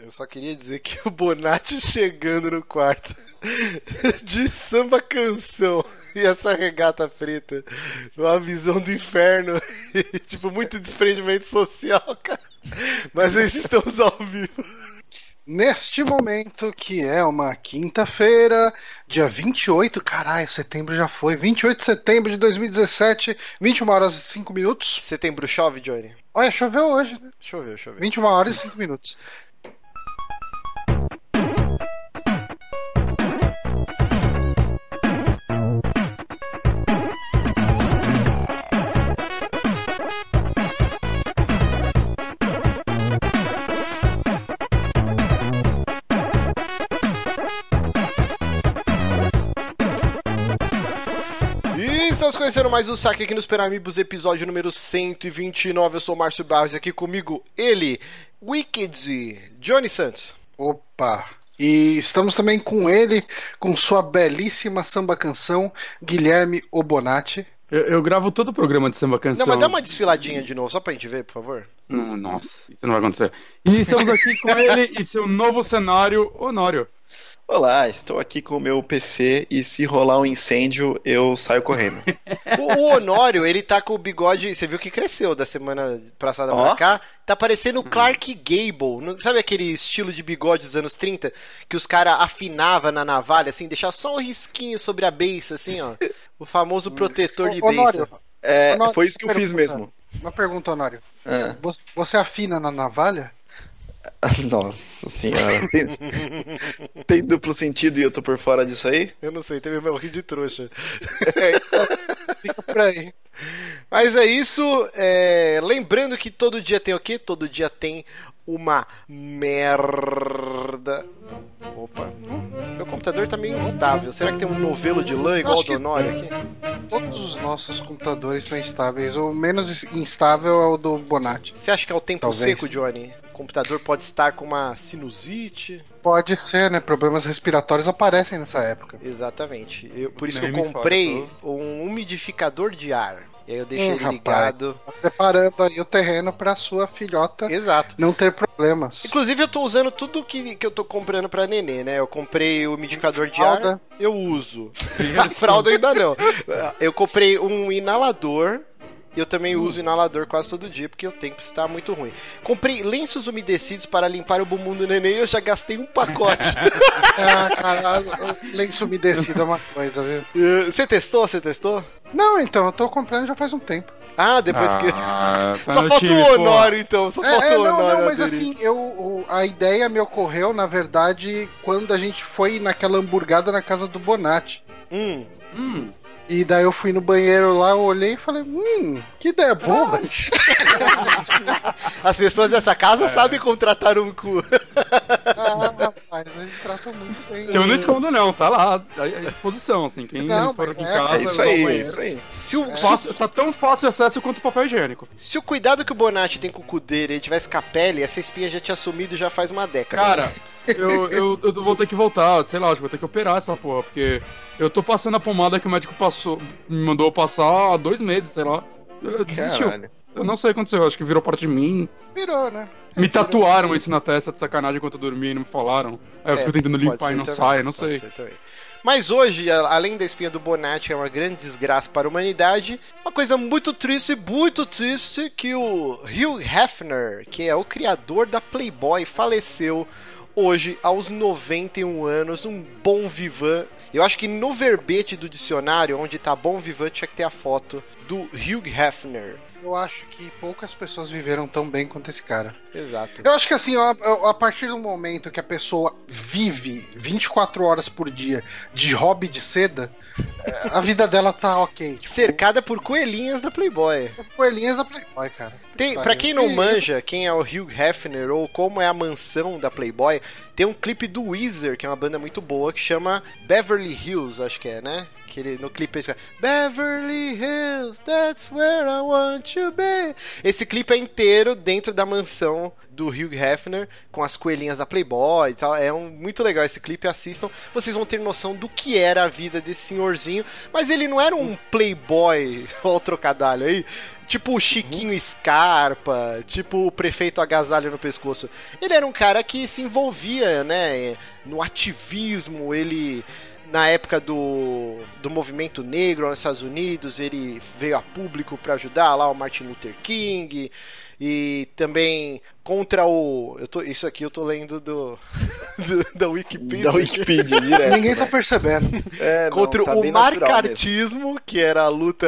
Eu só queria dizer que o Bonatti chegando no quarto de samba canção e essa regata preta, uma visão do inferno, tipo, muito desprendimento social, cara. Mas estamos ao vivo. Neste momento, que é uma quinta-feira, dia 28, caralho, setembro já foi, 28 de setembro de 2017, 21 horas e 5 minutos. Setembro chove, Johnny? Olha, choveu hoje, né? Choveu, choveu. 21 horas e 5 minutos. Conhecendo mais um Saque aqui nos Peramibos, episódio número 129. Eu sou o Márcio Barros e aqui comigo ele, Wicked, Johnny Santos. Opa! E estamos também com ele, com sua belíssima samba canção, Guilherme Obonati. Eu, eu, gravo todo o programa de samba canção. Não, mas dá uma desfiladinha de novo, só pra gente ver, por favor. Não, nossa, isso não vai acontecer. E estamos aqui com ele e seu novo cenário, Honório. Olá, estou aqui com o meu PC e se rolar um incêndio, eu saio correndo. o, o, Honório, ele tá com o bigode, você viu que cresceu da semana passada oh. pra cá, tá parecendo o Clark Gable, sabe aquele estilo de bigode dos anos 30, que os caras afinavam na navalha, assim, deixar só um risquinho sobre a beiça, assim, ó, o famoso protetor de beiça. É, Honório, foi isso que eu fiz mesmo. Uma pergunta, Honório. É. Você afina na navalha? Nossa senhora. Tem, tem, duplo sentido e eu tô por fora disso aí? Eu não sei, tem meu rio de trouxa. É, então, fica por aí. Mas é isso. É... Lembrando que todo dia tem o quê? Todo dia tem uma merda. Opa. Meu computador tá meio instável. Será que tem um novelo de lã igual o do Honório aqui? Todos os nossos computadores estão instáveis. O menos instável é o do Bonatti. Você acha que é o tempo Talvez. seco, Johnny? O computador pode estar com uma sinusite. Pode ser, né? Problemas respiratórios aparecem nessa época. Exatamente. Eu, por isso Nem que eu comprei um umidificador de ar. E aí eu deixei hum, ele ligado. Rapaz, tá preparando aí o terreno para sua filhota Exato. não ter problemas. Inclusive, eu tô usando tudo que, que eu tô comprando pra nenê, né? Eu comprei o umidificador de ar, eu uso. A fralda ainda não. Eu comprei um inalador eu também uso inalador quase todo dia, porque o tempo está muito ruim. Comprei lenços umedecidos para limpar o bumbum do neném e eu já gastei um pacote. ah, caralho, lenço umedecido é uma coisa, viu? Eh, você testou? Você testou? Não, então, eu tô comprando já faz um tempo. Ah, depois ah, que. Só falta o Honório, então. Só é, falta é, o Honório. Não, não, mas assim, eu, o, a ideia me ocorreu, na verdade, quando a gente foi naquela hamburgada na casa do Bonatti. Hum. Hum. E daí eu fui no banheiro lá, olhei e falei, hum, que ideia boa. As pessoas dessa casa é. sabem contratar um cu. ah, rapaz, eles tratam muito bem. Eu não escondo não, tá lá à disposição, assim, quem não, for aqui em é, casa... É isso aí, é isso aí. Se o, é. fácil, tá tão fácil acesso quanto o papel higiênico. Se o cuidado que o Bonatti tem com o cu dele, ele tivesse com a pele, essa espinha já tinha sumido já faz uma década. Cara... eu, eu, eu vou ter que voltar, sei lá, acho que vou ter que operar essa porra, porque eu tô passando a pomada que o médico passou, me mandou passar há dois meses, sei lá. Eu desistiu. Caralho. Eu não sei o que aconteceu, acho que virou parte de mim. Virou, né? Me tatuaram isso na testa de sacanagem enquanto eu dormia e não me falaram. Aí eu é, fico tentando limpar e não também, sai, não sei. Mas hoje, além da espinha do Bonatti, é uma grande desgraça para a humanidade, uma coisa muito triste, muito triste, que o Hugh Hefner, que é o criador da Playboy, faleceu hoje, aos 91 anos, um bom vivan. Eu acho que no verbete do dicionário, onde tá bom vivan, tinha que ter a foto do Hugh Hefner. Eu acho que poucas pessoas viveram tão bem quanto esse cara. Exato. Eu acho que assim, a, a partir do momento que a pessoa vive 24 horas por dia de hobby de seda, a vida dela tá ok. Tipo, Cercada por coelhinhas da Playboy. Coelhinhas da Playboy, cara. Tem, pra quem não manja quem é o Hugh Hefner ou como é a mansão da Playboy, tem um clipe do Weezer, que é uma banda muito boa, que chama Beverly Hills, acho que é, né? Que ele, no clipe ele Beverly Hills, that's where I want to be. Esse clipe é inteiro dentro da mansão do Hugh Hefner com as coelhinhas da Playboy e tal. É um, muito legal esse clipe, assistam. Vocês vão ter noção do que era a vida desse senhorzinho mas ele não era um playboy, ó o trocadalho aí, tipo o Chiquinho uhum. Scarpa, tipo o prefeito agasalho no pescoço. Ele era um cara que se envolvia, né, no ativismo, ele na época do, do movimento negro nos Estados Unidos, ele veio a público para ajudar lá o Martin Luther King e também contra o. Eu tô, isso aqui eu tô lendo do, do da Wikipedia. Da Wikipedia, direto. Ninguém tá percebendo. É, contra não, tá o marcartismo, que era a luta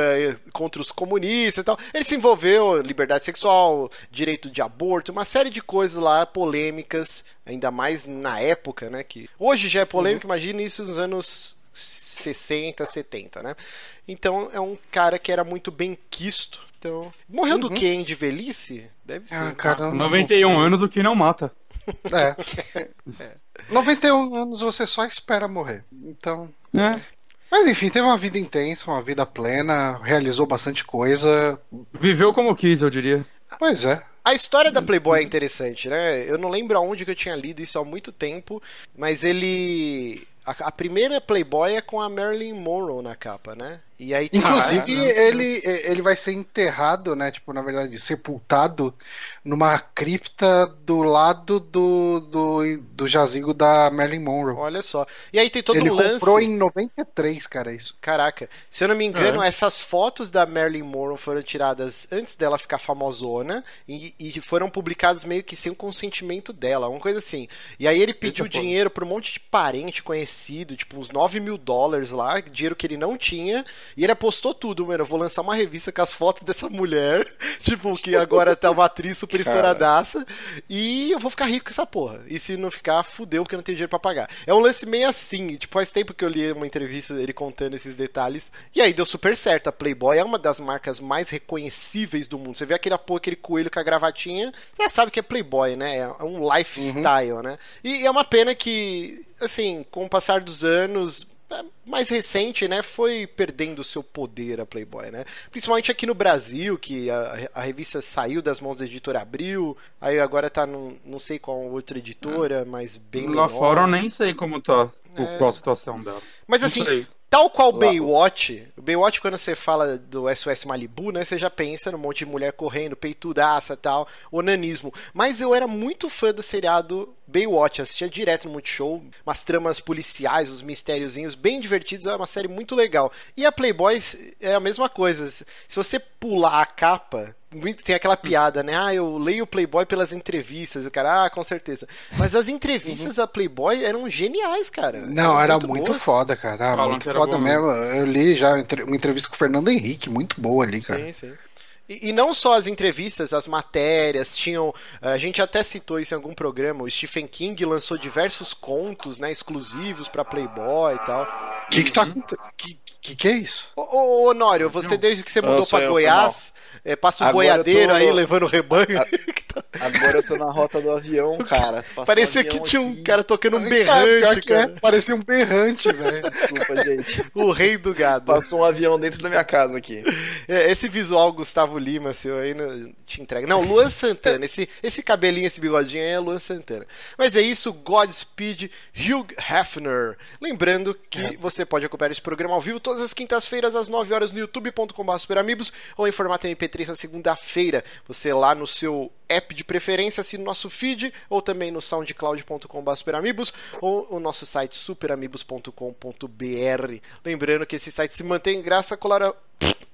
contra os comunistas e tal. Ele se envolveu liberdade sexual, direito de aborto, uma série de coisas lá polêmicas, ainda mais na época, né? Que hoje já é polêmico, uhum. imagine isso nos anos 60, 70, né? Então é um cara que era muito bem quisto então. Morreu uhum. do que, hein? De velhice? Deve ah, ser. Ah, cara, 91 não... anos o que não mata. É. é. 91 anos você só espera morrer. Então. É. Mas enfim, teve uma vida intensa, uma vida plena, realizou bastante coisa. Viveu como quis, eu diria. Pois é. A história da Playboy é interessante, né? Eu não lembro aonde que eu tinha lido isso há muito tempo, mas ele. A, a primeira Playboy é com a Marilyn Monroe na capa, né? E aí Inclusive, ele, ele vai ser enterrado, né? Tipo, na verdade, sepultado numa cripta do lado do, do, do jazigo da Marilyn Monroe. Olha só. E aí tem todo ele um lance. Ele comprou em 93, cara, isso. Caraca. Se eu não me engano, é. essas fotos da Marilyn Monroe foram tiradas antes dela ficar famosona e, e foram publicadas meio que sem o consentimento dela, uma coisa assim. E aí ele pediu Eita, dinheiro pra um monte de parente conhecido, tipo uns 9 mil dólares lá, dinheiro que ele não tinha. E ele apostou tudo, mano. Eu vou lançar uma revista com as fotos dessa mulher, tipo, que agora tá uma atriz super estouradaça, e eu vou ficar rico com essa porra. E se não ficar, fudeu, porque eu não tenho dinheiro pra pagar. É um lance meio assim, tipo, faz tempo que eu li uma entrevista dele contando esses detalhes, e aí deu super certo. A Playboy é uma das marcas mais reconhecíveis do mundo. Você vê aquele, aquele coelho com a gravatinha, já sabe que é Playboy, né? É um lifestyle, uhum. né? E é uma pena que, assim, com o passar dos anos, é, mais recente, né, foi perdendo seu poder a Playboy, né? Principalmente aqui no Brasil, que a, a revista saiu das mãos da editora Abril, aí agora tá no, não sei qual outra editora, é. mas bem Lá menor. fora eu nem sei como tá, é. qual a situação dela. Mas assim, Tal qual Baywatch, o Baywatch, quando você fala do SOS Malibu, né, você já pensa num monte de mulher correndo, peitudaça e tal, onanismo. Mas eu era muito fã do seriado Baywatch, assistia direto no Multishow, umas tramas policiais, os mistériozinhos bem divertidos, é uma série muito legal. E a Playboy é a mesma coisa. Se você pular a capa, tem aquela piada, né? Ah, eu leio o Playboy pelas entrevistas. O cara, ah, com certeza. Mas as entrevistas uhum. da Playboy eram geniais, cara. Não, era muito, muito foda, cara. Era muito foda bom, mesmo. Eu li já uma entrevista com o Fernando Henrique, muito boa ali, cara. Sim, sim. E, e, não só as entrevistas, as matérias, tinham. A gente até citou isso em algum programa. O Stephen King lançou diversos contos, né, exclusivos para Playboy e tal. O que, que tá. Que, que, que é isso? Ô, ô, ô Honório, você desde que você mudou para Goiás, é, passa um Agora boiadeiro aí levando o rebanho. Agora eu tô na rota do avião, cara. Parecia um que tinha um cara tocando um berrante, cara. É, parecia um berrante, velho. Desculpa, gente. O rei do gado. Passou um avião dentro da minha casa aqui. É, esse visual Gustavo Lima, seu aí, não, te entrega. Não, Luan Santana. Esse, esse cabelinho, esse bigodinho aí é Luan Santana. Mas é isso, Godspeed Hugh Hefner. Lembrando que é. você pode acompanhar esse programa ao vivo todas as quintas-feiras às 9 horas no youtube.com.br ou em formato MP3 na segunda-feira. Você lá no seu app de preferência, assina o nosso feed ou também no soundcloud.com.br superamigos ou o nosso site superamigos.com.br. Lembrando que esse site se mantém graças a, colora...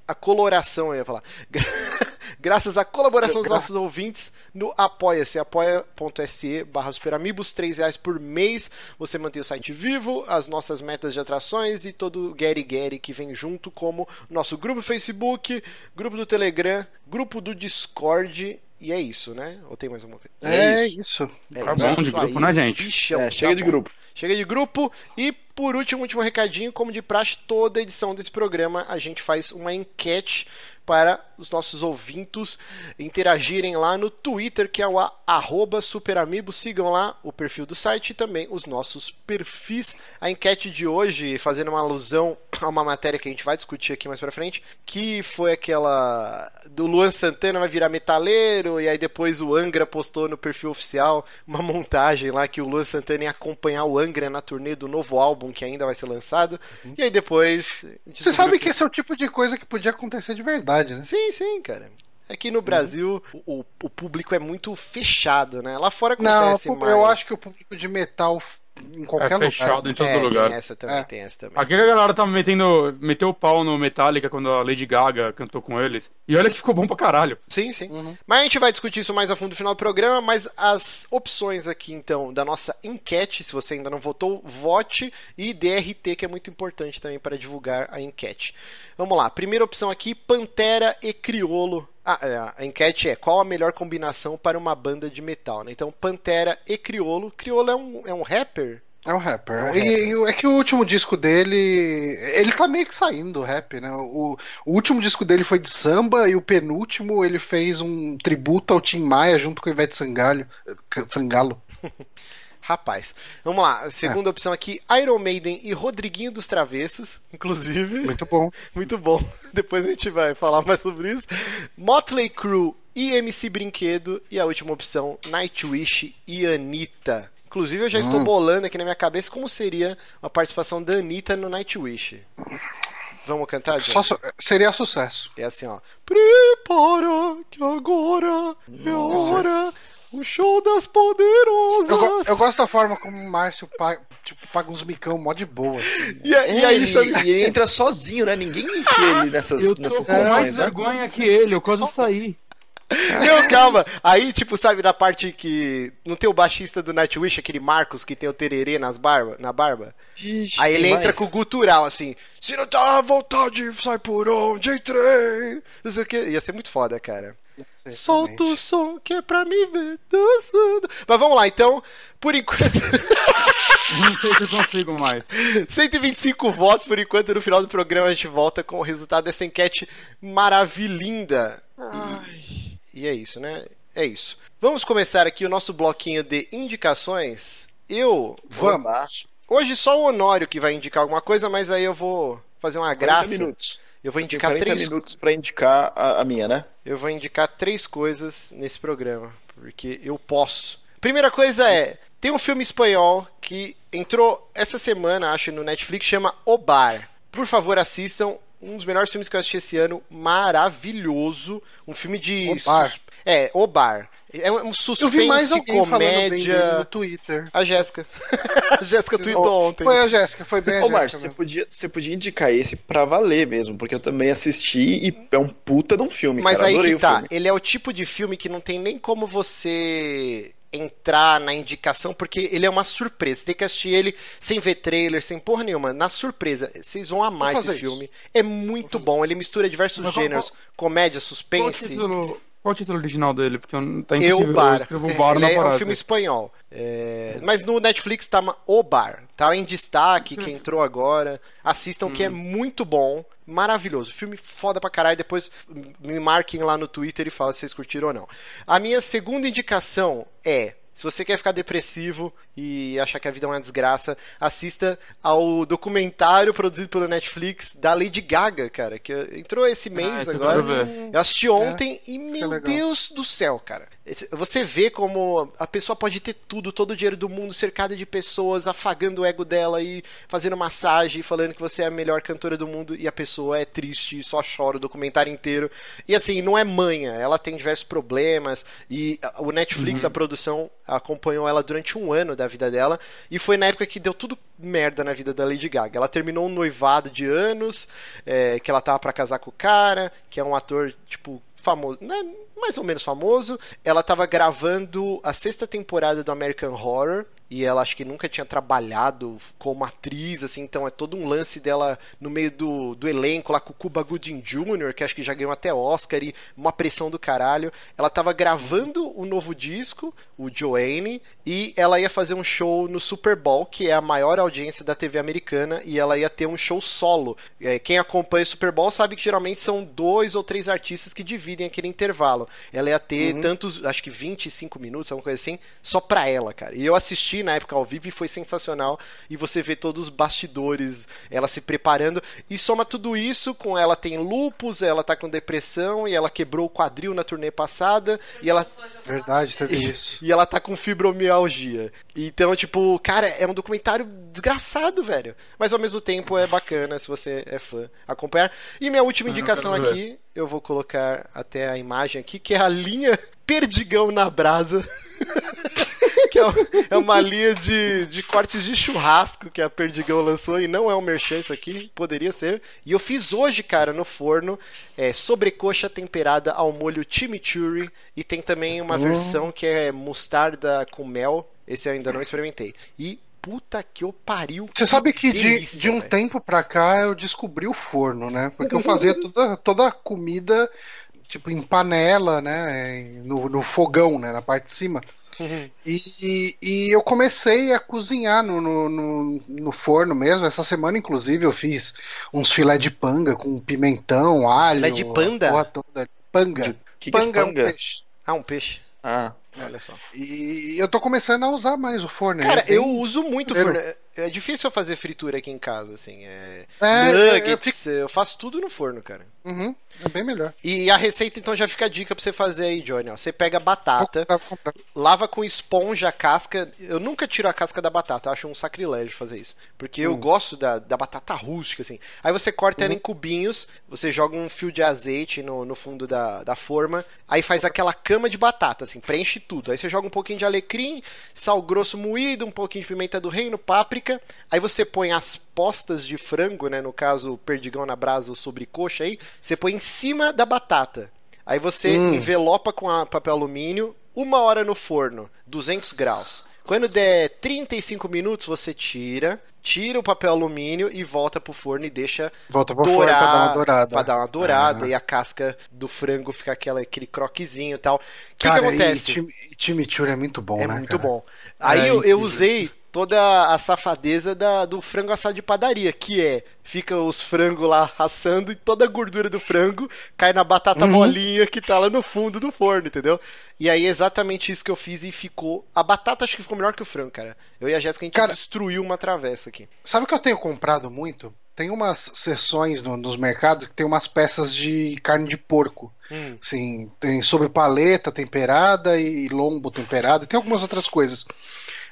a coloração, eu ia falar. graças à colaboração dos nossos ouvintes no Apoia-se, apoia.se barra superamigos, 3 reais por mês. Você mantém o site vivo, as nossas metas de atrações e todo o Gary Gary que vem junto, como nosso grupo do Facebook, grupo do Telegram, grupo do Discord e é isso, né? Ou tem mais alguma coisa? É, é isso. É tá bom de grupo, né, gente? Bichão, é, chega tá de grupo. Chega de grupo. E por último, último recadinho, como de praxe, toda edição desse programa a gente faz uma enquete para os nossos ouvintes interagirem lá no Twitter, que é o arroba superamibo. Sigam lá o perfil do site e também os nossos perfis. A enquete de hoje, fazendo uma alusão a uma matéria que a gente vai discutir aqui mais pra frente, que foi aquela do Luan Santana vai virar metaleiro, e aí depois o Angra postou no perfil oficial uma montagem lá que o Luan Santana ia acompanhar o Angra na turnê do novo álbum álbum que ainda vai ser lançado. Uhum. E aí depois. Você sabe que... que esse é o tipo de coisa que podia acontecer de verdade, né? Sim, sim, cara. Aqui no Brasil, uhum. o, o, público é muito fechado, né? Lá fora acontece Não, mais. eu acho que o público de metal em qualquer é fechado lugar. em todo é, lugar. Tem essa também, é. tem essa também. Aqui a galera tá metendo, meteu o pau no Metallica quando a Lady Gaga cantou com eles. E olha que ficou bom pra caralho. Sim, sim. Uhum. Mas a gente vai discutir isso mais a fundo no final do programa, mas as opções aqui, então, da nossa enquete, se você ainda não votou, vote e DRT, que é muito importante também para divulgar a enquete. Vamos lá, primeira opção aqui, Pantera e Criolo ah, é, a enquete é qual a melhor combinação para uma banda de metal, né? Então, Pantera e Criolo. Criolo é um, é um rapper? É um rapper. É, um rapper. E, é que o último disco dele. Ele tá meio que saindo do rap, né? O, o, último disco dele foi de samba e o penúltimo ele fez um tributo ao Tim Maia junto com o Ivete Sangalo. Sangalo. Rapaz, vamos lá. Segunda é. opção aqui: Iron Maiden e Rodriguinho dos Travessos, inclusive. Muito bom. Muito bom. Depois a gente vai falar mais sobre isso. Motley Crue e MC Brinquedo. E a última opção: Nightwish e Anitta. Inclusive, eu já hum. estou bolando aqui na minha cabeça como seria a participação da Anitta no Nightwish. Vamos cantar, Só, seria sucesso. É assim, ó. Prepara que agora é a hora o show das poderosas! Eu, eu, gosto da forma como o Márcio paga, tipo, paga uns micão mó de boa. Assim, né? e, é, e, aí, sabe? E ele entra sozinho, né? Ninguém enfia ele nessas, eu tô nessas com mais né? vergonha que ele, eu quase Só... saí. Não, calma. Aí, tipo, sabe, na parte que. Não tem o baixista do Nightwish, aquele Marcos que tem o tererê nas barba, na barba? Ixi, aí ele entra mais. com o gutural, assim. Se não tá à vontade, sai por onde entrei. Não sei o que. Ia ser muito foda, cara. Solta o som que é pra me ver dançando. Mas vamos lá, então. Por enquanto. Não sei se eu consigo mais. 125 votos por enquanto. No final do programa a gente volta com o resultado dessa enquete maravilhinda. E, e é isso, né? É isso. Vamos começar aqui o nosso bloquinho de indicações. Eu. Vamos. Hoje só o Honório que vai indicar alguma coisa, mas aí eu vou fazer uma graça. minutos. Eu vou indicar 40 três minutos para indicar a, a, minha, né? Eu vou indicar três coisas nesse programa, porque eu posso. Primeira coisa é, tem um filme espanhol que entrou essa semana, acho, no Netflix, chama O Bar. Por favor, assistam. Um dos melhores filmes que eu assisti esse ano, maravilhoso. Um filme de. O Bar. É, O Bar. É um suspense, eu vi mais alguém comédia. no Twitter. A Jéssica. a Jéssica tweetou ontem. Foi a Jéssica, foi bem a Ô, Márcio, você podia, você podia indicar esse pra valer mesmo, porque eu também assisti e é um puta de um filme, Mas cara. aí Adorei que tá, ele é o tipo de filme que não tem nem como você entrar na indicação, porque ele é uma surpresa. Você tem que assistir ele sem ver trailer, sem porra nenhuma. Na surpresa. Vocês vão amar esse filme. Isso. É muito bom. Ele mistura diversos Mas gêneros: qual, comédia, suspense. Qual qual o título original dele? Porque tá Eu Bar. Eu bar Ele é um filme espanhol. É... Mas no Netflix tá O Bar. Tá em destaque, que entrou agora. Assistam, hum. que é hum. muito bom. Maravilhoso. Filme foda pra caralho. Depois me marquem lá no Twitter e falem se vocês curtiram ou não. A minha segunda indicação é se você quer ficar depressivo e achar que a vida é uma desgraça, assista ao documentário produzido pelo Netflix da Lady Gaga, cara, que entrou esse ah, mês ah, agora. Eu assisti ontem é, e, meu Deus do céu, cara. Você vê como a pessoa pode ter tudo, todo o dinheiro do mundo, cercada de pessoas, afagando o ego dela e fazendo massagem, falando que você é a melhor cantora do mundo e a pessoa é triste e só chora o documentário inteiro. E assim, não é manha, ela tem diversos problemas e o Netflix, uhum. a produção, acompanhou ela durante um ano da vida dela e foi na época que deu tudo merda na vida da Lady Gaga. Ela terminou um noivado de anos, é, que ela tava para casar com o cara, que é um ator, tipo, famoso, né, mais ou menos famoso. Ela estava gravando a sexta temporada do American Horror e ela acho que nunca tinha trabalhado como atriz, assim, então é todo um lance dela no meio do, do elenco lá com o Cuba Gooding Jr., que acho que já ganhou até Oscar e uma pressão do caralho. Ela estava gravando o novo disco, o Joanne, e ela ia fazer um show no Super Bowl, que é a maior audiência da TV americana, e ela ia ter um show solo. É, quem acompanha o Super Bowl sabe que geralmente são dois ou três artistas que dividem aquele intervalo. Ela ia ter uhum. tantos, acho que 25 minutos, alguma coisa assim, só pra ela, cara. E eu assisti vi na época ao vivo e foi sensacional. E você vê todos os bastidores, ela se preparando. E soma tudo isso com ela tem lupus, ela tá com depressão e ela quebrou o quadril na turnê passada. E ela. Verdade, teve isso. E ela tá com fibromialgia. Então, tipo, cara, é um documentário desgraçado, velho. Mas ao mesmo tempo é bacana se você é fã acompanhar. E minha última indicação aqui, eu vou colocar até a imagem aqui, que é a linha Perdigão na Brasa. que é, é, uma linha de, de cortes de churrasco que a Perdigão lançou e não é um merchan isso aqui, poderia ser. E eu fiz hoje, cara, no forno, é, sobrecoxa temperada ao molho chimichurri e tem também uma uhum. versão que é mostarda com mel. Esse eu ainda não experimentei. E puta que eu pariu. Você sabe que delícia, de, de um véio. tempo pra cá eu descobri o forno, né? Porque eu fazia toda, toda a comida tipo em panela, né? No, no fogão, né? Na parte de cima. Uhum. E, e, eu comecei a cozinhar no, no, no, no, forno mesmo. Essa semana, inclusive, eu fiz uns filé de panga com pimentão, alho. Filé de panda? Toda. Panga. De, que panga, que é, panga? É um peixe. Ah, um peixe. Ah. Olha só. E eu tô começando a usar mais o forno. Cara, eu uso muito o forno. É difícil eu fazer fritura aqui em casa, assim. É... é Nuggets, eu, fico... eu, faço tudo no forno, cara. Uhum, é bem melhor. E a receita, então, já fica a dica pra você fazer aí, Johnny. Ó. Você pega a batata, vou comprar, vou comprar. lava com esponja a casca. Eu nunca tiro a casca da batata, eu acho um sacrilégio fazer isso. Porque uhum. eu gosto da, da batata rústica, assim. Aí você corta uhum. ela em cubinhos, você joga um fio de azeite no, no fundo da, da forma, aí faz aquela cama de batata, assim, preenche tudo. Aí você joga um pouquinho de alecrim, sal grosso moído, um pouquinho de pimenta do reino, páprica. Aí você põe as postas de frango, né? No caso, perdigão na brasa ou sobrecoxa aí. Você põe em cima da batata. Aí você hum. envelopa com papel alumínio, uma hora no forno, 200 graus. Quando der 35 minutos, você tira, tira o papel alumínio e volta pro forno e deixa volta pro dourar, forno pra dar uma dourada. Pra dar uma dourada ah. e a casca do frango fica aquela, aquele croquezinho e tal. O que, que acontece? E chimichurri é muito bom, é né? É muito cara? bom. Aí é, eu, eu usei toda a safadeza da, do frango assado de padaria, que é fica os frangos lá assando e toda a gordura do frango cai na batata uhum. molinha que tá lá no fundo do forno, entendeu? E aí é exatamente isso que eu fiz e ficou. A batata acho que ficou melhor que o frango, cara. Eu e a Jéssica a gente cara, destruiu uma travessa aqui. Sabe o que eu tenho comprado muito? Tem umas seções no, nos mercados que tem umas peças de carne de porco. Hum. Assim, tem sobre paleta temperada e lombo temperado, e tem algumas outras coisas.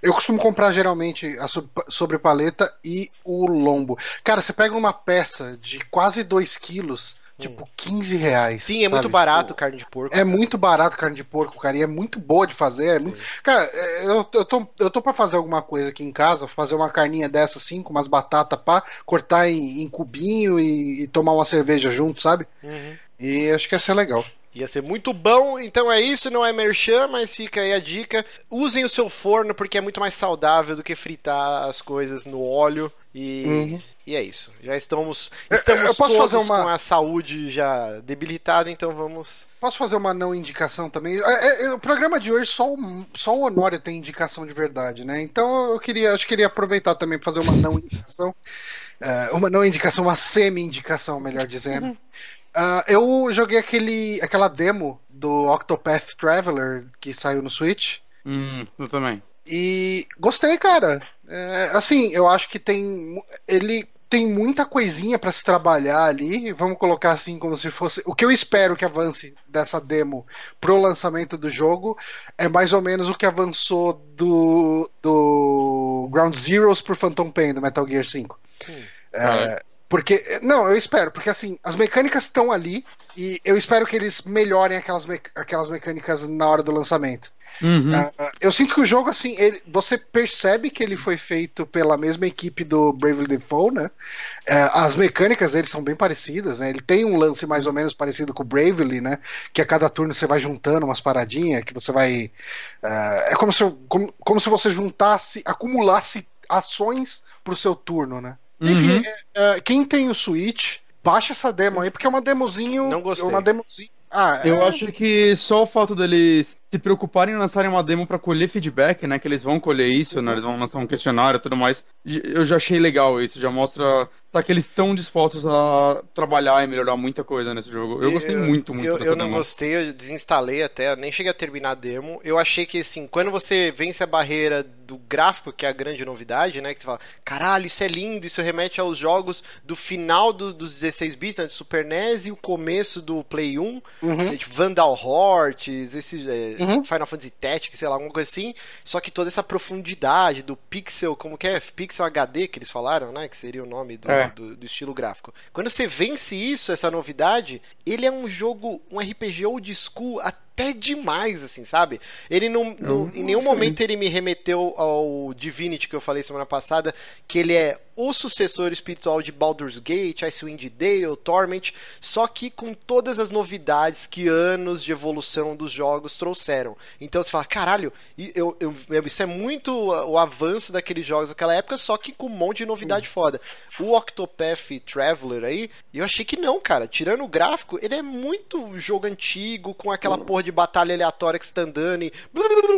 Eu costumo comprar geralmente a sobre paleta e o lombo. Cara, você pega uma peça de quase 2 quilos, hum. tipo 15 reais. Sim, é sabe? muito barato carne de porco. É cara. muito barato carne de porco, cara, e é muito boa de fazer. É muito... Cara, é, eu, eu, tô, eu tô pra fazer alguma coisa aqui em casa, fazer uma carninha dessa assim, com umas batatas pá, cortar em, em cubinho e, e, tomar uma cerveja junto, sabe? Uhum. E acho que ia ser legal. Ia ser muito bom, então é isso, não é merchan, mas fica aí a dica. Usem o seu forno porque é muito mais saudável do que fritar as coisas no óleo e, uhum. e é isso. Já estamos estamos todos uma... com a saúde já debilitada, então vamos. Posso fazer uma não indicação também? É, é, o programa de hoje só o, só o Honório tem indicação de verdade, né? Então eu queria, acho que queria aproveitar também para fazer uma não indicação. Uh, uma não indicação, uma semi-indicação, melhor dizendo. Uh, eu joguei aquele, aquela demo do Octopath Traveler que saiu no Switch. Hum, eu também. E gostei, cara. É, assim, eu acho que tem. Ele tem muita coisinha para se trabalhar ali. Vamos colocar assim como se fosse. O que eu espero que avance dessa demo pro lançamento do jogo é mais ou menos o que avançou do, do Ground Zeroes pro Phantom Pain do Metal Gear 5. Hum. É, porque, não, eu espero, porque assim, as mecânicas estão ali e eu espero que eles melhorem aquelas, me aquelas mecânicas na hora do lançamento. Uhum. Uh, eu sinto que o jogo, assim, ele, você percebe que ele foi feito pela mesma equipe do Bravely Default, né? Uh, as mecânicas dele são bem parecidas, né? Ele tem um lance mais ou menos parecido com o Bravely, né? Que a cada turno você vai juntando umas paradinhas, que você vai. Uh, é como se, como, como se você juntasse, acumulasse ações pro seu turno, né? Enfim, uhum. é, é, quem tem o Switch, baixa essa demo aí, porque é uma demozinho. Não gostei. Uma demozinho. Ah, eu é... acho que só o fato deles se preocuparem em lançarem uma demo para colher feedback, né? Que eles vão colher isso, né? Eles vão lançar um questionário e tudo mais. Eu já achei legal isso, já mostra Só que eles estão dispostos a trabalhar e melhorar muita coisa nesse jogo. Eu gostei muito, muito Eu, dessa eu não demo. gostei, eu desinstalei até, nem cheguei a terminar a demo. Eu achei que, assim, quando você vence a barreira do gráfico, que é a grande novidade, né? Que você fala, caralho, isso é lindo, isso remete aos jogos do final do- dos 16 bits, né, do Super NES e o começo do Play 1, que é tipo Vandal Horts, esse é, Uhum. Final Fantasy Tactics, sei lá, alguma coisa assim. Só que toda essa profundidade do pixel, como que é? Pixel HD que eles falaram, né? Que seria o nome do, É. do, do estilo gráfico. Quando você vence isso, essa novidade, ele é um jogo, um RPG old school até demais, assim, sabe? Ele não, não- em nenhum momento ele me remeteu ao Divinity que eu falei semana passada, que ele é o sucessor espiritual de Baldur's Gate, Icewind Dale, Torment, só que com todas as novidades que anos de evolução dos jogos trouxeram. Então você fala, caralho, e eu, eu- isso é muito o avanço daqueles jogos daquela época, só que com um monte de novidade foda. O Octopath Traveler aí, eu achei que não, cara. Tirando o gráfico, ele é muito jogo antigo, com aquela porra de batalha aleatória que você tá andando e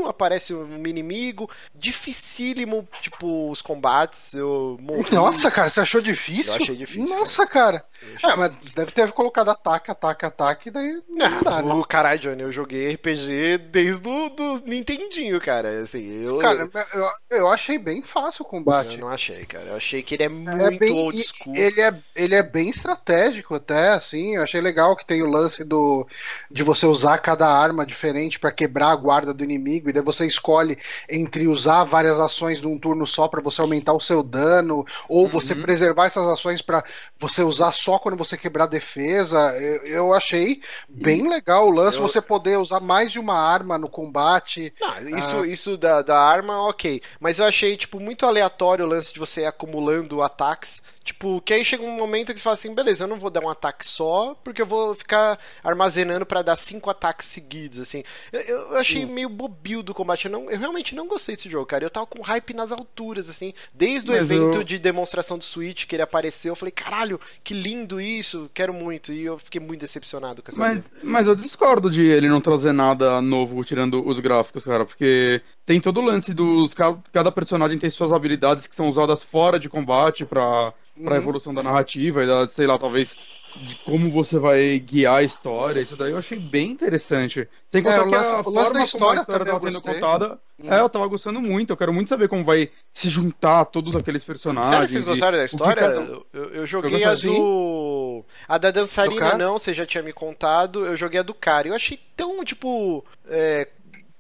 aparece um inimigo. Dificílimo, tipo, os combates. Eu morri. Nossa, cara, você achou difícil? Eu achei difícil, Nossa, cara. É, mas você deve ter colocado ataque, ataque, ataque, daí não dá, Ah, né? caralho, Johnny, eu joguei RPG desde o do Nintendinho, cara. Assim, eu, Cara, eu, eu achei bem fácil o combate. eu não achei, cara. Eu achei que ele é É muito bem, old school. ele, é, ele é bem estratégico até, assim, eu achei legal que tem o lance do de você usar cada arma diferente pra quebrar a guarda do inimigo, e daí você escolhe entre usar várias ações num turno só pra você aumentar o seu dano, ou você preservar essas ações pra você usar só quando você quebrar a defesa. Eu, eu achei bem legal o lance, Eu- você poder usar mais de uma arma no combate. Não, isso, isso da, da arma, ok. Mas eu achei, tipo, muito aleatório o lance de você ir acumulando ataques. Tipo, que aí chega um momento que você fala assim, beleza, eu não vou dar um ataque só, porque eu vou ficar armazenando pra dar cinco ataques seguidos, assim. Eu, eu achei meio bobil do combate. Eu, não, eu realmente não gostei desse jogo, cara. Eu tava com hype nas alturas, assim. Desde o Mas evento eu- de demonstração do Switch que ele apareceu, eu falei, caralho, que lindo isso, quero muito. E eu fiquei muito decepcionado com essa Mas, mas eu discordo de ele não trazer nada novo tirando os gráficos, cara, porque tem todo o lance dos. ca- Cada personagem tem suas habilidades que são usadas fora de combate pra, pra Uhum. evolução da narrativa e da, sei lá, talvez de como você vai guiar a história. Isso daí eu achei bem interessante. Sem É, contar o que a o lance forma da como a história história tá eu sendo contada. Uhum. É, eu tava gostando muito. Eu quero muito saber como vai se juntar todos aqueles personagens. Sério que vocês gostaram da história? cada- Eu, eu- eu joguei a gostei. do. A da dançarina não, você já tinha me contado. Eu joguei a do cara. Eu achei tão, tipo. É,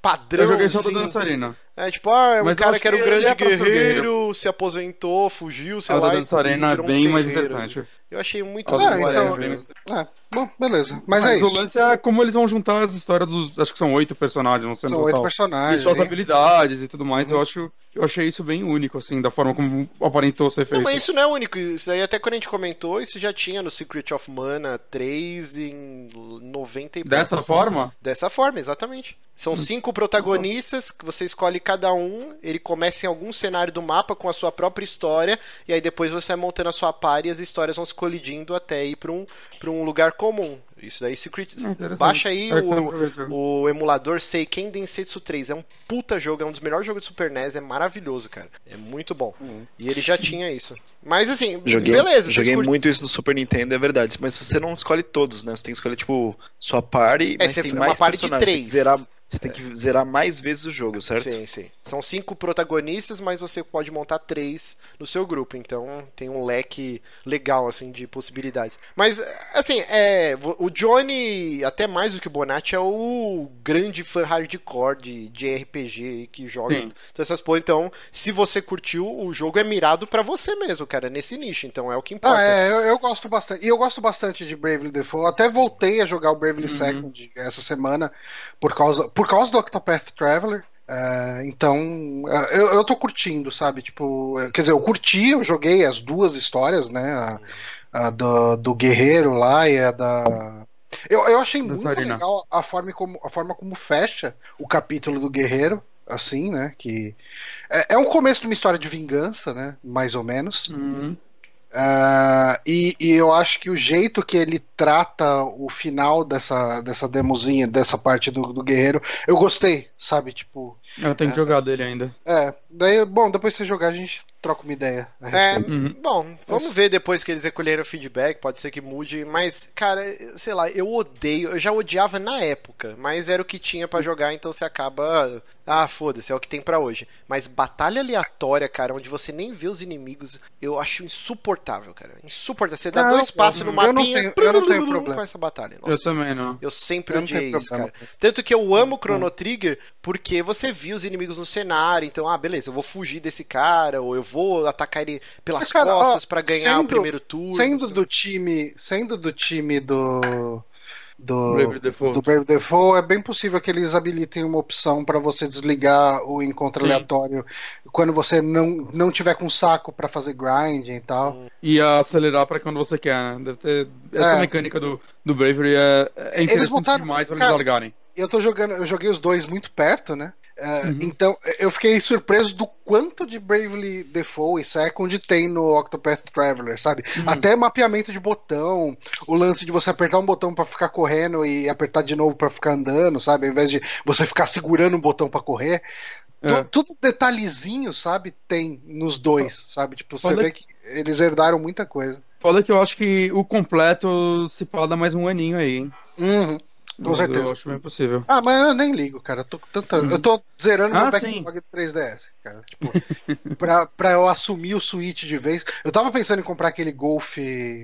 padrão. Eu joguei só da assim. dançarina. É tipo, ah, é um Mas cara que era um grande é o guerreiro, guerreiro. se aposentou, fugiu, sei A lá. da e dançarina é um bem mais interessante. Eu achei muito Ah, bom, então-. É, bom, beleza. Mas, Mas, é o isso. lance é como eles vão juntar as histórias dos. Acho que são oito personagens, não sei São oito personagens. E suas hein? habilidades e tudo mais. Eu acho. Eu achei isso bem único, assim, da forma como aparentou ser Não, feito. mas isso não é único. Isso aí até quando a gente comentou, isso já tinha no Secret of Mana 3 em 90 e Dessa poucos. forma? Dessa forma, exatamente. São cinco protagonistas que você escolhe cada um. Ele começa em algum cenário do mapa com a sua própria história. E aí depois você vai montando a sua par e as histórias vão se colidindo até ir pra um, pra um lugar comum. Isso daí, Secret. interessante. Baixa aí É, o, o emulador Seiken Densetsu 3. É um puta jogo, é um dos melhores jogos de Super NES. É maravilhoso, cara. É muito bom. E ele já tinha isso. Mas assim, Joguei, beleza. joguei muito isso no Super Nintendo, é verdade. Mas você não escolhe todos, né? Você tem que escolher, tipo, sua party, É, mas você- tem é uma mais party de três. zerar, você tem que zerar mais vezes o jogo, certo? Sim, sim. São cinco protagonistas, mas você pode montar três no seu grupo. Então tem um leque legal, assim, de possibilidades. Mas, assim, é, o Johnny, até mais do que o Bonatti, é o grande fã hardcore de, de RPG que joga Sim. todas essas porra. Então, se você curtiu, o jogo é mirado pra você mesmo, cara, nesse nicho. Então é o que importa. Ah, é, eu, eu gosto bastante. E eu gosto bastante de Bravely Default. Até voltei a jogar o Bravely Uhum. Second essa semana por causa, por causa do Octopath Traveler. É, então, é, eu, eu tô curtindo, sabe? Tipo, é, quer dizer, eu curti, eu joguei as duas histórias, né? A, a do, do Guerreiro lá e a da. Eu, eu achei muito Dançarina. legal a forma, como, a forma como fecha o capítulo do Guerreiro, assim, né? Que é, é um começo de uma história de vingança, né? Mais ou menos. Uhum. Ah, e, e eu acho que o jeito que ele trata o final dessa, dessa demozinha, dessa parte do, do guerreiro, eu gostei, sabe? Tipo, Eu tenho que jogar dele ainda. É, daí, bom, depois que você jogar, a gente troca uma ideia. É, uhum. bom, vamos ver depois que eles recolheram o feedback, pode ser que mude, mas, cara, sei lá, eu odeio, eu já odiava na época, mas era o que tinha para jogar, então você acaba. Ah, foda-se, é o que tem para hoje. Mas batalha aleatória, cara, onde você nem vê os inimigos, eu acho insuportável, cara. Insuportável. Você dá não, dois passos no mapinha. Eu não tenho, eu não tenho problema com essa batalha. Nossa, eu também não. Eu sempre eu odiei isso, cara. Tanto que eu amo Chrono Trigger porque você viu os inimigos no cenário, então, ah, beleza, eu vou fugir desse cara, ou eu vou atacar ele pelas cara, costas para ganhar sendo, o primeiro turno. Sendo do time, sendo do time do do Brave, Default. do Brave Default, é bem possível que eles habilitem uma opção para você desligar o encontro Sim. aleatório quando você não, não tiver com saco para fazer grind e tal. E acelerar para quando você quer, né? Ter... Essa é. mecânica do, do Bravery é, é interessante eles botaram, demais pra eles largarem. Eu tô jogando, eu joguei os dois muito perto, né? Uh, uhum. Então, eu fiquei surpreso do quanto de Bravely Default e Second tem no Octopath Traveler, sabe? Uhum. Até mapeamento de botão, o lance de você apertar um botão para ficar correndo e apertar de novo para ficar andando, sabe? Ao invés de você ficar segurando um botão para correr. É. Tudo detalhezinho, sabe? Tem nos dois, sabe? Tipo, você Foda vê que eles herdaram muita coisa. Foda que eu acho que o completo se pode mais um aninho aí, hein? Uhum. Com certeza. Eu acho bem possível. Ah, mas eu nem ligo, cara. Eu tô, tanta... eu tô zerando ah, meu backlog do 3DS, cara. Tipo, pra, pra eu assumir o Switch de vez. Eu tava pensando em comprar aquele Golf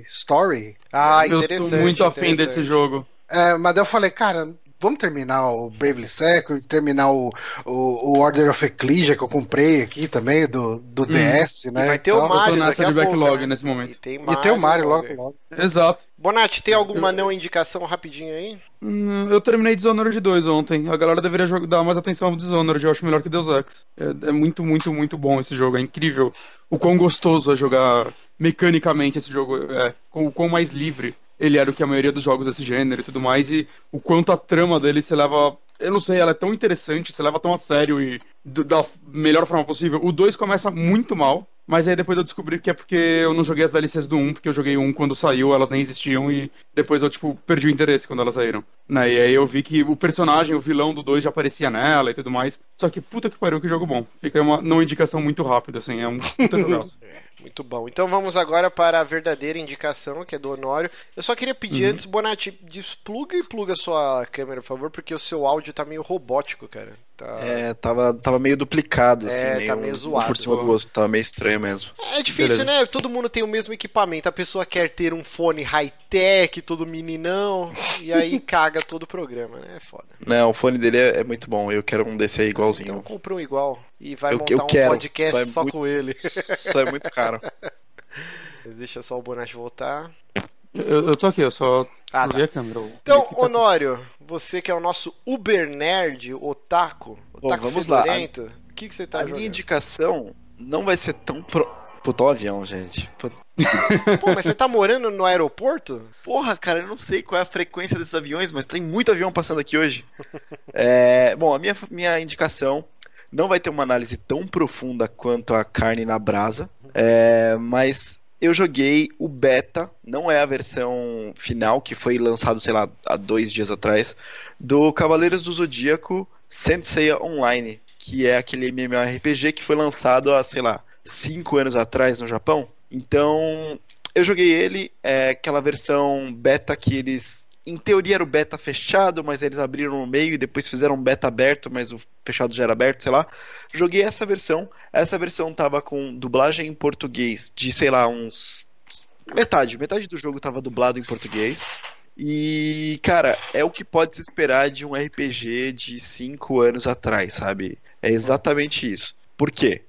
Story. Ah, interessante. Eu tô muito afim desse jogo. É, mas daí eu falei, cara, vamos terminar o Bravely Second, terminar o, o, o, Order of Ecclesia que eu comprei aqui também, do, do hum. DS, né? E vai ter o Mario eu tô nessa de backlog pouco, né? nesse momento. E tem, Mario, e tem o Mario logo, logo. Exato. Bonatti, tem alguma não indicação rapidinho aí? Hum, eu terminei Dishonored 2 ontem. A galera deveria dar mais atenção ao Dishonored. Eu acho melhor que Deus Ex. É, é muito, muito, muito bom esse jogo. É incrível o quão gostoso é jogar mecanicamente esse jogo. É, com o quão mais livre ele era o que a maioria dos jogos desse gênero e tudo mais, e o quanto a trama dele se leva. Eu não sei, ela é tão interessante, se leva tão a sério e da melhor forma possível. O 2 começa muito mal, mas aí depois eu descobri que é porque eu não joguei as DLCs do 1, porque eu joguei um quando saiu, elas nem existiam, e depois eu, tipo, perdi o interesse quando elas saíram. Né? E aí eu vi que o personagem, o vilão do 2 já aparecia nela e tudo mais. Só que puta que pariu, que jogo bom. Fica uma não indicação muito rápida, assim, é um puta jogaço. Muito bom. Então vamos agora para a verdadeira indicação, que é do Honório. Eu só queria pedir uhum. antes, Bonatti, despluga e pluga a sua câmera, por favor, porque o seu áudio tá meio robótico, cara. Tá... É, tava, tava meio duplicado, assim, é, meio, tá meio zoado. Um por cima do outro, tava meio estranho mesmo. É difícil, Beleza. né? Todo mundo tem o mesmo equipamento. A pessoa quer ter um fone high-tech, todo meninão, e aí caga todo o programa, né? É foda. Não, o fone dele é, é muito bom. Eu quero um desse aí igualzinho. Então compra um igual e vai eu, montar eu um quero, podcast só, é só muito, com ele. Só é muito caro. Deixa só o Bonatti voltar. Eu, eu tô aqui, eu só ah, tá. a câmera. Então, tá Honório, você que é o nosso Uber Nerd, otaku, otaku Bom, vamos fedorento, lá. o que, que você tá a jogando? A minha indicação não vai ser tão pro... Puta, o avião, gente. Pô, mas você tá morando no aeroporto? Porra, cara, eu não sei qual é a frequência desses aviões, mas tem muito avião passando aqui hoje. É, bom, a minha, minha indicação não vai ter uma análise tão profunda quanto a carne na brasa, é, mas eu joguei o beta, não é a versão final, que foi lançado, sei lá, há dois dias atrás, do Cavaleiros do Zodíaco Senseiya Online, que é aquele MMORPG que foi lançado há, sei lá, cinco anos atrás no Japão. Então, eu joguei ele, é aquela versão beta que eles em teoria era o beta fechado, mas eles abriram no meio e depois fizeram um beta aberto, mas o fechado já era aberto, sei lá. Joguei essa versão. Essa versão tava com dublagem em português de, sei lá, uns. Metade. Metade do jogo tava dublado em português. E, cara, é o que pode se esperar de um RPG de 5 anos atrás, sabe? É exatamente isso. Por quê?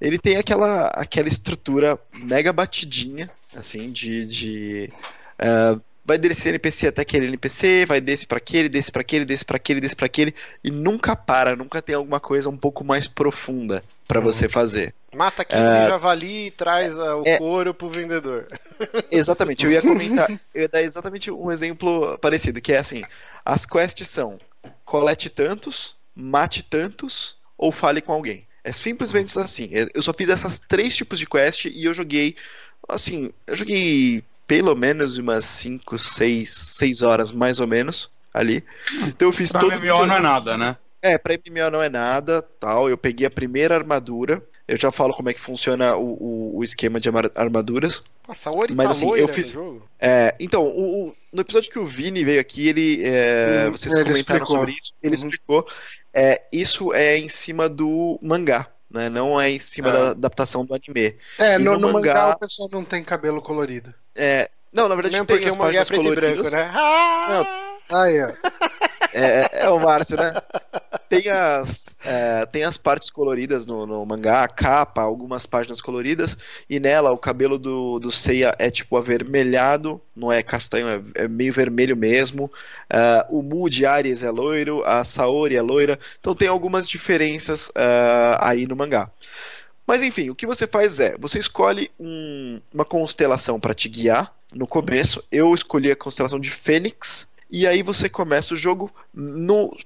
Ele tem aquela, aquela estrutura mega batidinha, assim, de. de uh, vai desse NPC até aquele NPC, vai desse para aquele, desse para aquele, desse para aquele, desse para aquele e nunca para, nunca tem alguma coisa um pouco mais profunda para uhum. você fazer. Mata 15 uh, javali e traz uh, o é, couro pro vendedor. Exatamente, eu ia comentar, eu ia dar exatamente um exemplo parecido, que é assim, as quests são colete tantos, mate tantos ou fale com alguém. É simplesmente assim. Eu só fiz essas três tipos de quest e eu joguei assim, eu joguei pelo menos umas 5, 6, 6 horas mais ou menos ali. Então eu fiz pra todo. MMO não é nada, né? É, pra MMO não é nada, tal. Eu peguei a primeira armadura. Eu já falo como é que funciona o, o, o esquema de armaduras. Nossa, a Ori mas, tá assim, eu fiz. É, então, o, o, no episódio que o Vini veio aqui, ele. É, hum, vocês ele comentaram explicou. sobre isso. Ele uhum. explicou. É, isso é em cima do mangá. Né? Não é em cima ah. da adaptação do anime. É, no, no, mangá, mangá o pessoal não tem cabelo colorido. É, não, na verdade Mesmo tem porque as o mangá é preto coloridas. e branco, né? Ah! Não. Ó. É, é, o Márcio, né? Tem as, é, tem as partes coloridas no, no, mangá, a capa, algumas páginas coloridas, e nela o cabelo do, do Seiya é tipo avermelhado, não é castanho, é, é meio vermelho mesmo. Uh, o Mu de Ares é loiro, a Saori é loira, então tem algumas diferenças uh, aí no mangá. Mas enfim, o que você faz é, você escolhe um, uma constelação para te guiar. No começo, eu escolhi a constelação de Fênix, e aí você começa o jogo no,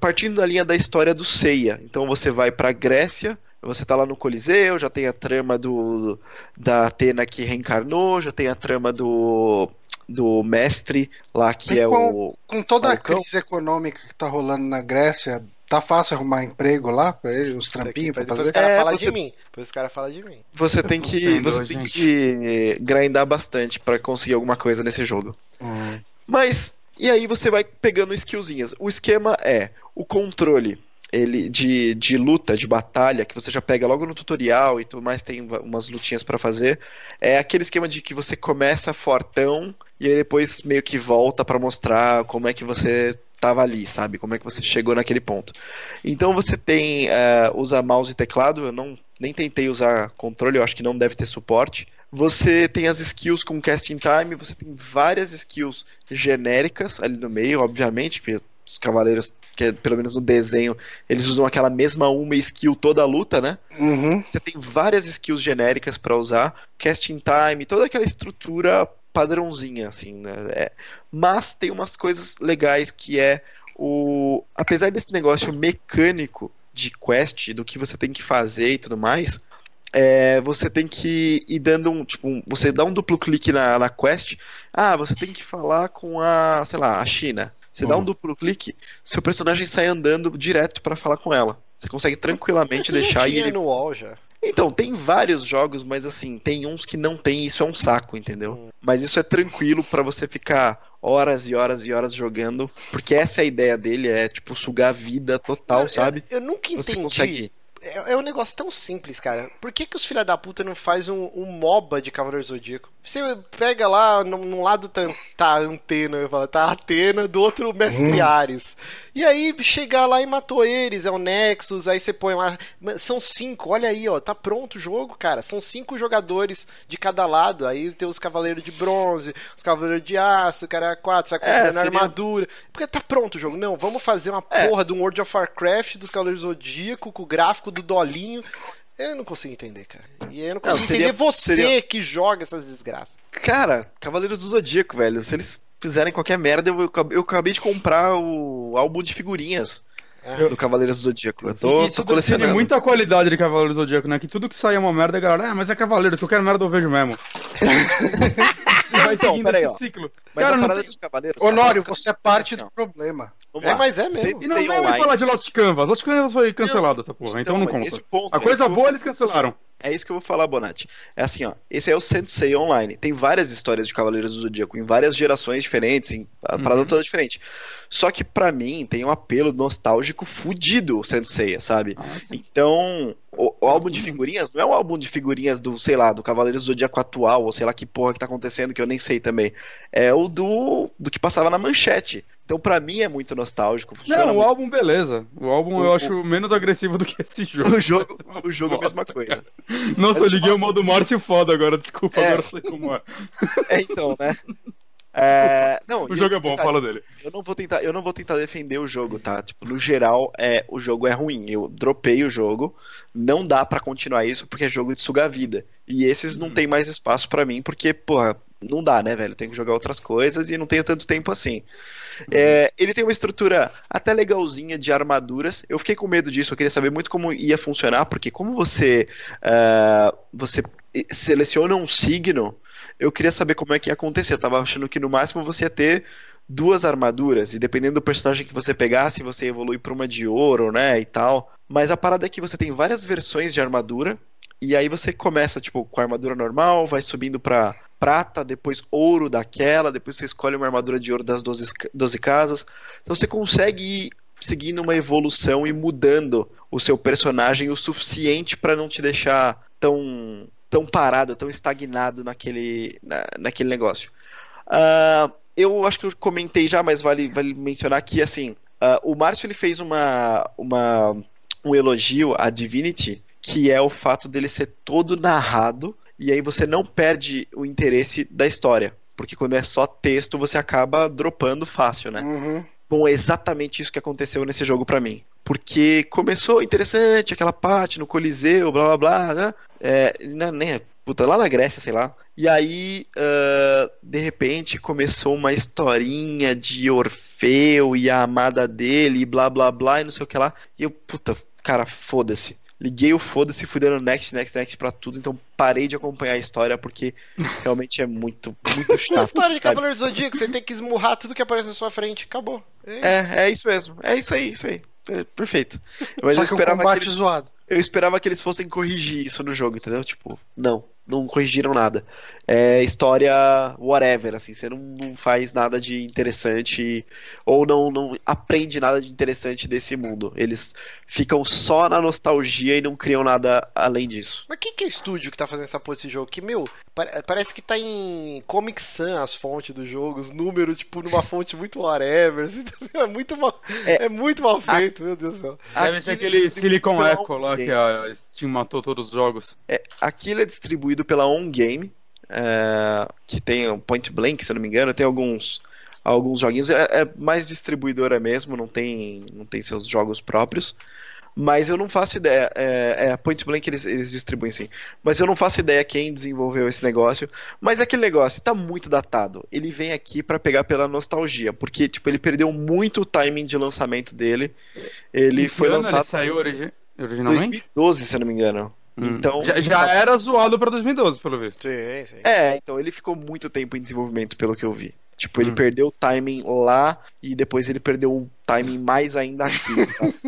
partindo da linha da história do Seiya. Então você vai para Grécia, você tá lá no Coliseu, já tem a trama do da Atena que reencarnou, já tem a trama do do mestre lá que e é com, o com toda a crise econômica que tá rolando na Grécia, Tá fácil arrumar emprego lá pra ele, uns trampinhos pra fazer? Os caras é, falam você... de mim. Depois os caras falam de mim. Você tem que, você tem que grindar bastante para conseguir alguma coisa nesse jogo. Hum. Mas e aí você vai pegando skillzinhas. O esquema é o controle ele de, de luta, de batalha, que você já pega logo no tutorial e tudo mais, tem umas lutinhas para fazer. É aquele esquema de que você começa fortão e aí depois meio que volta para mostrar como é que você tava ali, sabe? Como é que você chegou naquele ponto. Então você tem, uh, usa mouse e teclado, eu não nem tentei usar controle, eu acho que não deve ter suporte. Você tem as skills com casting time, você tem várias skills genéricas ali no meio, obviamente, porque os cavaleiros, que é, pelo menos no desenho, eles usam aquela mesma uma skill toda a luta, né? Uhum. Você tem várias skills genéricas para usar, casting time, toda aquela estrutura padrãozinha, assim, né? É, mas tem umas coisas legais que é o. Apesar desse negócio mecânico de quest, do que você tem que fazer e tudo mais, é, você tem que ir dando um, tipo, você dá um duplo clique na, na quest, ah, você tem que falar com a, sei lá, a China. Você uhum. dá um hum. duplo clique, seu personagem sai andando direto para falar com ela. Você consegue tranquilamente Mas deixar e ele... no wall já. Então, tem vários jogos, mas assim, tem uns que não tem, isso é um saco, entendeu? Hum. Mas isso é tranquilo para você ficar horas e horas e horas jogando, porque essa é a ideia dele, é tipo sugar a vida total, eu, sabe? Eu, eu nunca entendi. Você consegue é, é, um negócio tão simples, cara. Por que, que os filha da puta não faz um, um MOBA de Cavaleiro Zodíaco? Você pega lá, num, lado tá, tá a antena, fala, tá a Atena, do outro Mestre hum. Ares. E aí chegar lá e matou eles, é o Nexus, aí você põe lá. São cinco, olha aí, ó, tá pronto o jogo, cara. São cinco jogadores de cada lado. Aí tem os Cavaleiros de Bronze, os Cavaleiros de Aço, o cara é quatro, você vai é, comprando seria... armadura. Porque tá pronto o jogo. Não, vamos fazer uma é. porra de um World of Warcraft dos Cavaleiros Zodíaco com o gráfico do Dolinho. Eu não consigo entender, cara. E eu não consigo não, seria, entender você seria... que joga essas desgraças. Cara, Cavaleiros do Zodíaco, velho. Se eles fizerem qualquer merda, eu, eu acabei de comprar o álbum de figurinhas. É. Do Cavaleiros do Zodíaco. Eu tô, e, tô colecionando. Tem muita qualidade de Cavaleiros do Zodíaco, né? Que tudo que sai é uma merda, a galera, ah, mas é Cavaleiros, se eu quero merda eu vejo mesmo. vai então, seguindo esse ciclo. Mas Cara, a parada tem... dos Cavaleiros... Honório, você é parte do problema. É, mas é mesmo. E não vem falar de Lost Canvas. Lost Canvas foi cancelado essa porra, então, então não conta. a coisa boa eles cancelaram. É isso que eu vou falar, Bonatti. É assim, ó. Esse é o Sensei Online. Tem várias histórias de Cavaleiros do Zodíaco em várias gerações diferentes, em a uhum. parada toda diferente. Só que para mim tem um apelo nostálgico fudido o Sensei, sabe? Ah, então, o, o, álbum de figurinhas não é um álbum de figurinhas do, sei lá, do Cavaleiros do Zodíaco atual, ou sei lá que porra que tá acontecendo, que eu nem sei também. É o do, do que passava na manchete. Então, para mim, é muito nostálgico. Não, muito... o álbum, beleza. O álbum o, eu acho o... menos agressivo do que esse jogo. O jogo, o jogo é a mesma coisa. Nossa, eu liguei o modo Márcio foda agora, desculpa, é. agora sei como é. É, então, né? É... Não, o jogo é bom, tentar... fala dele. Eu não vou tentar, eu não vou tentar defender o jogo, tá? Tipo, no geral, é, o jogo é ruim. Eu dropei o jogo, não dá para continuar isso porque é jogo de sugar vida. E esses não hum. tem mais espaço para mim porque, porra, não dá, né, velho? Tem que jogar outras coisas e não tenho tanto tempo assim. É, ele tem uma estrutura até legalzinha de armaduras. Eu fiquei com medo disso, eu queria saber muito como ia funcionar, porque como você, uh, você seleciona um signo, eu queria saber como é que ia acontecer. Eu tava achando que no máximo você ia ter duas armaduras, e dependendo do personagem que você pegasse, você evolui para uma de ouro, né, e tal. Mas a parada é que você tem várias versões de armadura, e aí você começa, tipo, com a armadura normal, vai subindo pra prata, depois ouro daquela, depois você escolhe uma armadura de ouro das 12, 12 casas. Então você consegue ir seguindo uma evolução e mudando o seu personagem o suficiente para não te deixar tão, tão parado, tão estagnado naquele, na, naquele negócio. Uh, eu acho que eu comentei já, mas vale, vale mencionar que assim, uh, o Márcio ele fez uma, uma, um elogio a Divinity, que é o fato dele ser todo narrado, e aí você não perde o interesse da história. Porque quando é só texto, você acaba dropando fácil, né? Uhum. Bom, é exatamente isso que aconteceu nesse jogo para mim. Porque começou interessante aquela parte no Coliseu, blá blá blá, né? É, nem, puta, lá na Grécia, sei lá. E aí, uh, de repente, começou uma historinha de Orfeu e a amada dele, e blá blá blá, e não sei o que lá. E eu, puta, cara, foda-se. Liguei o foda-se, fui dando next, next, next pra tudo, então parei de acompanhar a história porque realmente é muito, muito chato. Uma história de Cavaleiro do Zodíaco, você tem que esmurrar tudo que aparece na sua frente, acabou. É isso, é, é isso mesmo. É isso aí, isso aí. Perfeito. Mas Só eu esperava um que eles, zoado. Eu esperava que eles fossem corrigir isso no jogo, entendeu? Tipo, não não corrigiram nada. É história whatever, assim, você não, não faz nada de interessante ou não, não aprende nada de interessante desse mundo. Eles ficam só na nostalgia e não criam nada além disso. Mas quem que é estúdio que tá fazendo essa porra desse jogo? Que, meu, parece que tá em Comic Sans as fontes dos jogos, número, tipo, numa fonte muito whatever. Assim, é, muito mal, é, é muito mal feito, a, meu Deus do céu. Deve ser aquele Silicon Echo lá que a Steam matou todos os jogos. É, aquilo é distribuído pela On Game, é, que tem o Point Blank, se eu não me engano, tem alguns alguns joguinhos. É, é, mais distribuidora mesmo, não tem, não tem seus jogos próprios. Mas eu não faço ideia. É, é, Point Blank eles, eles distribuem sim. Mas eu não faço ideia quem desenvolveu esse negócio. Mas aquele negócio está muito datado. Ele vem aqui para pegar pela nostalgia. Porque, tipo, ele perdeu muito o timing de lançamento dele. Ele foi lançado. Ele saiu origi originalmente? 2012, se eu não me engano. Hum. Então, já, já tá... era zoado para 2012, pelo visto. Sim, sim. É, então ele ficou muito tempo em desenvolvimento, pelo que eu vi. Tipo, ele hum. perdeu o timing lá e depois ele perdeu o timing mais ainda aqui.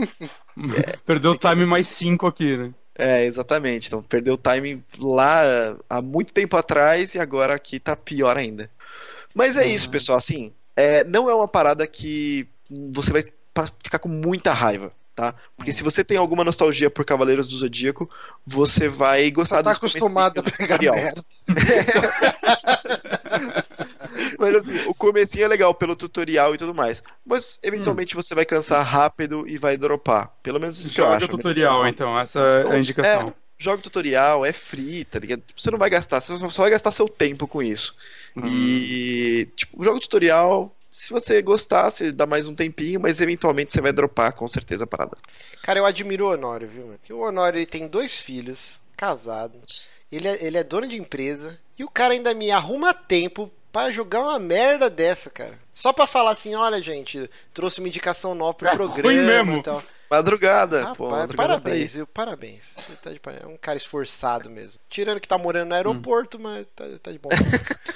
é, perdeu o timing mais 5 aqui, né? É, exatamente. Então, perdeu o timing lá há muito tempo atrás e agora aqui tá pior ainda. Mas é uhum. isso, pessoal. Assim, é, não é uma parada que você vai ficar com muita raiva tá? Porque se você tem alguma nostalgia por Cavaleiros do Zodíaco, você vai gostar você tá acostumado a pegar merda. Mas assim, o comecinho é legal pelo tutorial e tudo mais. Mas eventualmente hum. você vai cansar rápido e vai dropar. Pelo menos isso Joga que eu acho. Joga tutorial, então, essa é a então, indicação. É, joga tutorial, é free, tá ligado? Você não vai gastar, você só vai gastar seu tempo com isso. Hum. E, tipo, joga tutorial, se você gostar, você dá mais um tempinho, mas eventualmente você vai dropar com certeza a parada. Cara, eu admiro o Honório, viu? Porque o Honório ele tem dois filhos, casado, ele é, ele é dono de empresa, e o cara ainda me arruma tempo para jogar uma merda dessa, cara. Só para falar assim, olha, gente, trouxe uma indicação nova pro é programa mesmo. e tal. Madrugada, Rapaz, pô, madrugada parabéns, tá viu? Parabéns. Você tá de É um cara esforçado mesmo. Tirando que tá morando no aeroporto, hum. mas tá, tá de bom.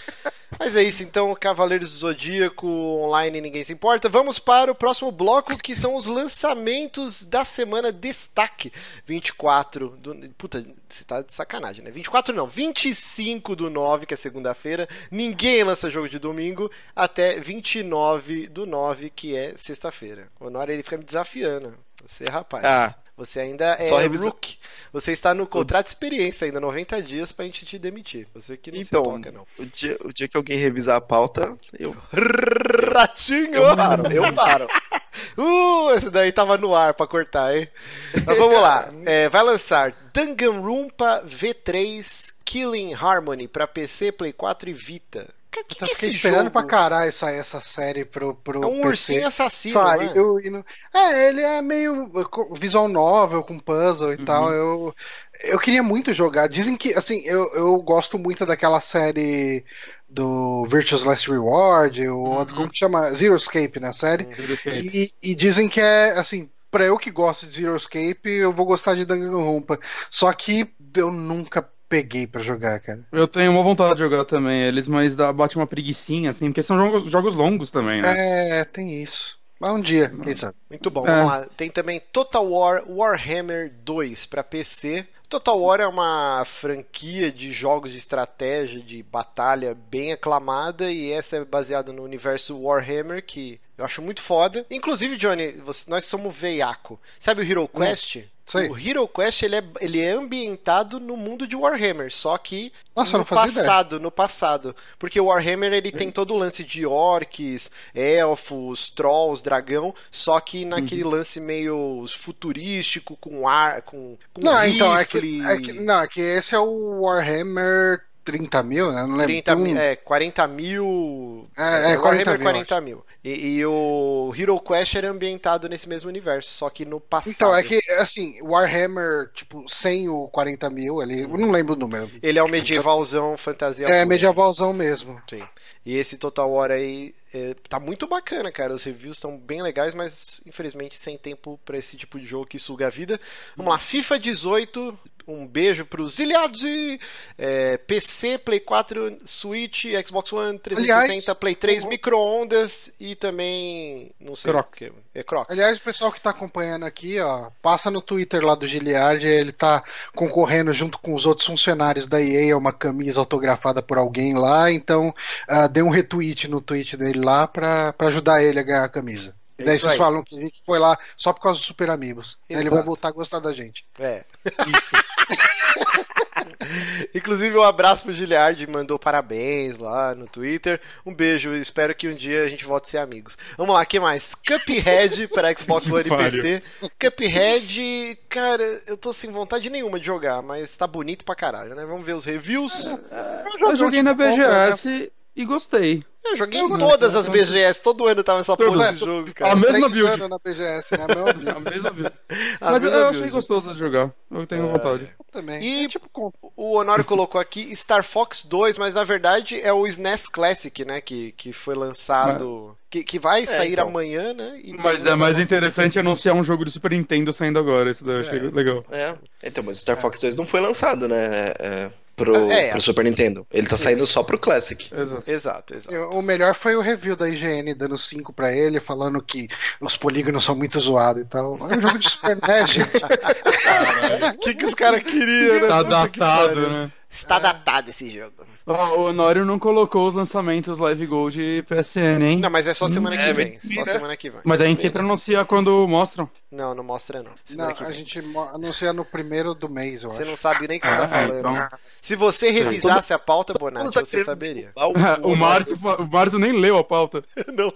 Mas é isso, então, Cavaleiros do Zodíaco online, ninguém se importa. Vamos para o próximo bloco, que são os lançamentos da semana destaque. 24 do. Puta, você tá de sacanagem, né? 24 não, 25 do 9, que é segunda-feira. Ninguém lança jogo de domingo, até 29 do 9, que é sexta-feira. O Honor ele fica me desafiando. Você, rapaz. Ah. Você ainda é Só revisa... rook. Você está no contrato de experiência ainda, 90 dias pra gente te demitir. Você que não então, se toca, não. O dia, o dia que alguém revisar a pauta, eu. Ratinho! Eu paro, eu paro. uh, esse daí tava no ar pra cortar, hein? Mas vamos lá. É, vai lançar Danganronpa V3 Killing Harmony pra PC, Play 4 e Vita. Que, que, eu fiquei esperando jogo? pra caralho sair essa série pro, pro É um PC. ursinho assassino, Saiu, né? não... É, ele é meio visual novel, com puzzle e uhum. tal. Eu, eu queria muito jogar. Dizem que, assim, eu, eu gosto muito daquela série do Virtuous Last Reward, o uhum. outro, como que chama? Zero Escape, né, série? Uhum. E, e dizem que é, assim, pra eu que gosto de Zero Escape, eu vou gostar de Danganronpa. Só que eu nunca peguei para jogar, cara. Eu tenho uma vontade de jogar também eles, mas dá, bate uma preguiçinha, assim, porque são jogos, jogos longos também, né? É, tem isso. Mas um dia, quem sabe. Muito bom, é. vamos lá. Tem também Total War Warhammer 2 para PC. Total War é uma franquia de jogos de estratégia, de batalha bem aclamada e essa é baseada no universo Warhammer que eu acho muito foda. Inclusive, Johnny, nós somos veiaco. Sabe o Hero Quest? Hum. O Hero Quest ele é, ele é ambientado no mundo de Warhammer, só que Nossa, no passado, ideia. no passado. Porque o Warhammer ele tem todo o lance de orcs, elfos, trolls, dragão, só que naquele uhum. lance meio futurístico, com ar, com, com não, rifle. Então, é que, é que, não, é que esse é o Warhammer 30 mil, né? Não lembro. 30 mil, é, 40 mil. É, é 40 mil. 40 mil. E, e, o Hero Quest era ambientado nesse mesmo universo, só que no passado. Então, é que, assim, Warhammer, tipo, sem o 40 mil ali, eu não lembro o número. Ele é o medievalzão fantasia. É, medievalzão mesmo. Sim. E esse Total War aí é, tá muito bacana, cara. Os reviews estão bem legais, mas infelizmente sem tempo para esse tipo de jogo que suga a vida. Vamos lá, FIFA 18 um beijo para os ilhados e é, PC, Play 4, Switch, Xbox One, 360, Aliás, Play 3, o... micro-ondas e também. Não sei Crocs. o que. É Crocs. Aliás, o pessoal que está acompanhando aqui, ó, passa no Twitter lá do Giliard, ele está concorrendo junto com os outros funcionários da EA a uma camisa autografada por alguém lá, então uh, dê um retweet no tweet dele lá para ajudar ele a ganhar a camisa. E daí vocês aí. falam que a gente foi lá só por causa dos Super Amigos. Ele vai voltar a gostar da gente. É. Inclusive, um abraço pro Giliard, mandou parabéns lá no Twitter. Um beijo, espero que um dia a gente volte a ser amigos. Vamos lá, que mais? Cuphead para Xbox One e PC. Cuphead, cara, eu tô sem vontade nenhuma de jogar, mas tá bonito pra caralho, né? Vamos ver os reviews. Eu, joguei na BGS e gostei. Eu joguei em todas as BGS, todo ano tava essa porra de jogo, cara. A mesma build. na BGS, né? A mesma build. a mesma build. Mas eu, achei gostoso de jogar. Eu tenho é, vontade. Eu também. E é tipo, o Honório colocou aqui Star Fox 2, mas na verdade é o SNES Classic, né? Que, que foi lançado. Que, que vai é, sair então. amanhã, né? mas é mais interessante anunciar um jogo de Super Nintendo saindo agora. Isso daí eu achei é. legal. É. Então, mas Star Fox 2 não foi lançado, né? É pro, é, pro Super Nintendo. Ele tá sim. saindo só pro Classic. Exato, exato. exato. O melhor foi o review da IGN dando 5 pra ele, falando que os polígonos são muito zoados e tal. É um jogo de Super NES, O que, que os caras queriam, né? Tá datado, né? Está é. datado esse jogo. Oh, o Honório não colocou os lançamentos Live Gold e PSN, hein? Não, mas é só semana que é, vem. Só né? semana que vem. Mas daí a gente sempre anuncia quando mostram. Não, não mostra não. Semana não, a gente anuncia no primeiro do mês, eu você acho. não sabe nem o que você tá ah, falando. Então... Se você revisasse a pauta, Bonatti, tá você saberia. O, o, Márcio, o Márcio nem leu a pauta. não.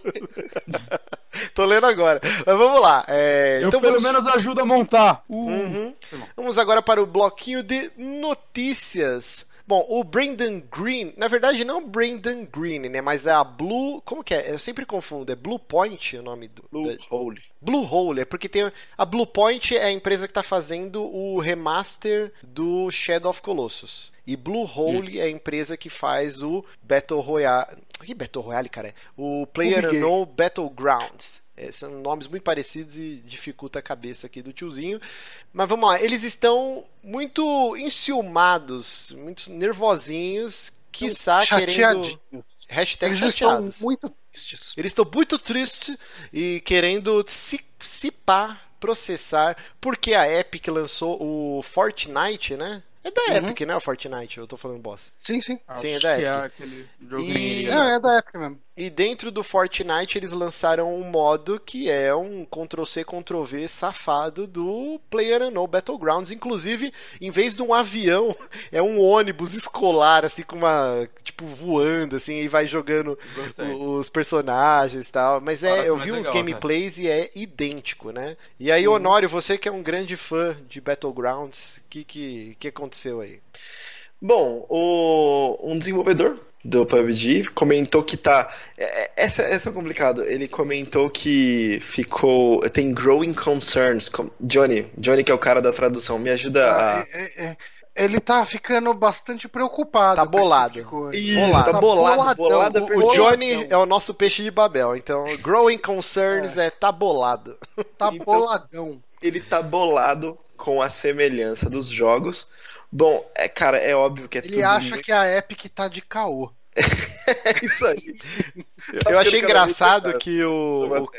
Tô lendo agora. Mas vamos lá. É, eu então pelo vamos... menos ajudo a montar. Uh. Uhum. Vamos agora para o bloquinho de notícias. Bom, o Brandon Green, na verdade não Brandon Green, né? Mas é a Blue. Como que é? Eu sempre confundo. É Blue Point o nome do. Blue da... Hole. Blue Hole, é porque tem. A Blue Point é a empresa que está fazendo o remaster do Shadow of Colossus. E Blue Hole é a empresa que faz o Battle Royale. Que Battle Royale, cara? O Player Unknown Battlegrounds. É, são nomes muito parecidos e dificulta a cabeça aqui do tiozinho. Mas vamos lá, eles estão muito enciumados, muito nervosinhos, quiçá querendo. Hashtag eles chateados. estão muito tristes. Eles estão muito tristes e querendo se, se pá, processar, porque a Epic lançou o Fortnite, né? É da uhum. Epic, né? O Fortnite, eu tô falando boss. Sim, sim. Sim, é da Epic. É aquele e... é, é da Epic mesmo. E dentro do Fortnite eles lançaram um modo que é um Ctrl-C, Ctrl-V safado do PlayerUnknown Battlegrounds. Inclusive, em vez de um avião, é um ônibus escolar, assim, com uma. Tipo, voando, assim, e vai jogando os personagens e tal. Mas é, eu vi uns legal, gameplays e é idêntico, né? E aí, uhum. Honório, você que é um grande fã de Battlegrounds, o que, que, que aconteceu aí? Bom, o, um desenvolvedor do PUBG comentou que tá. É, é, essa, essa é complicado. Ele comentou que ficou. Tem growing concerns. Johnny, Johnny, que é o cara da tradução, me ajuda ah, a. É, é, ele tá ficando bastante preocupado. Tá bolado. Tipo Isso, bolado. tá bolado. bolado o, o, Johnny é o nosso peixe de Babel. Então, growing concerns é, é tá bolado. Tá então, boladão. Ele tá bolado com a semelhança dos jogos Bom, é, cara, é óbvio que é Ele tudo acha muito- que a Epic tá de caô. é isso aí. Eu achei engraçado que o, o-.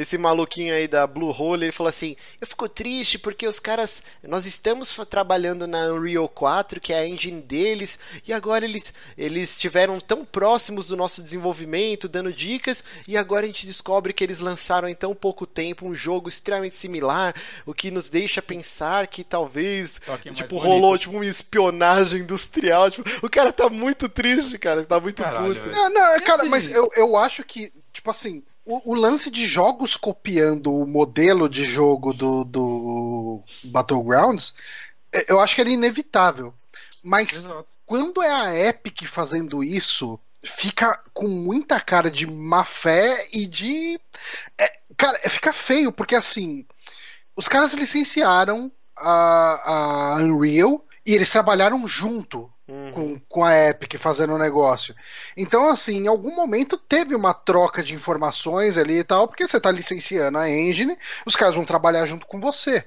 esse maluquinho aí da Blue Hole, ele falou assim: Eu fico triste porque os caras. Nós estamos trabalhando na Unreal 4, que é a engine deles, e agora eles eles estiveram tão próximos do nosso desenvolvimento, dando dicas, e agora a gente descobre que eles lançaram em tão pouco tempo um jogo extremamente similar, o que nos deixa pensar que talvez. Que é Tipo, rolou tipo uma espionagem industrial. Tipo, o cara tá muito triste, cara. Tá muito Caralho, puto. Não, não, cara, mas eu, eu acho que, tipo assim, o, o lance de jogos copiando o modelo de jogo do, do Battlegrounds, é, eu acho que era inevitável. Mas Exato. quando é a Epic fazendo isso, fica com muita cara de má fé e de. é, cara, é, fica feio, porque assim, os caras licenciaram a, a Unreal e eles trabalharam junto Uhum. com, com a Epic fazendo o negócio. Então, assim, em algum momento teve uma troca de informações ali e tal, porque você tá licenciando a engine, os caras vão trabalhar junto com você.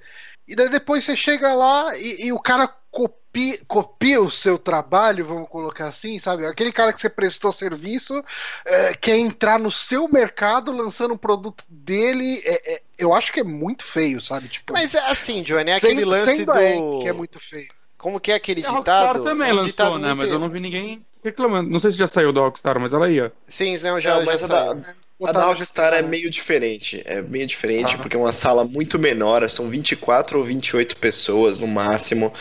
E daí depois você chega lá e, e o cara copia, copia o seu trabalho, vamos colocar assim, sabe? Aquele cara que você prestou serviço é, quer entrar no seu mercado lançando um produto dele. é- é- eu acho que é muito feio, sabe? Tipo, Mas é assim, Johnny, é aquele sendo- lance sendo do. que é muito feio. Como que é aquele A Rockstar ditado? também É um lançou, ditado né? Mas eu não vi ninguém reclamando. Não sei se já saiu da Rockstar, mas ela ia. Sim, não, já, Não, mas já a da, saiu. a da Rockstar é meio diferente. É meio diferente, Ah. porque é uma sala muito menor, são 24 ou 28 pessoas no máximo.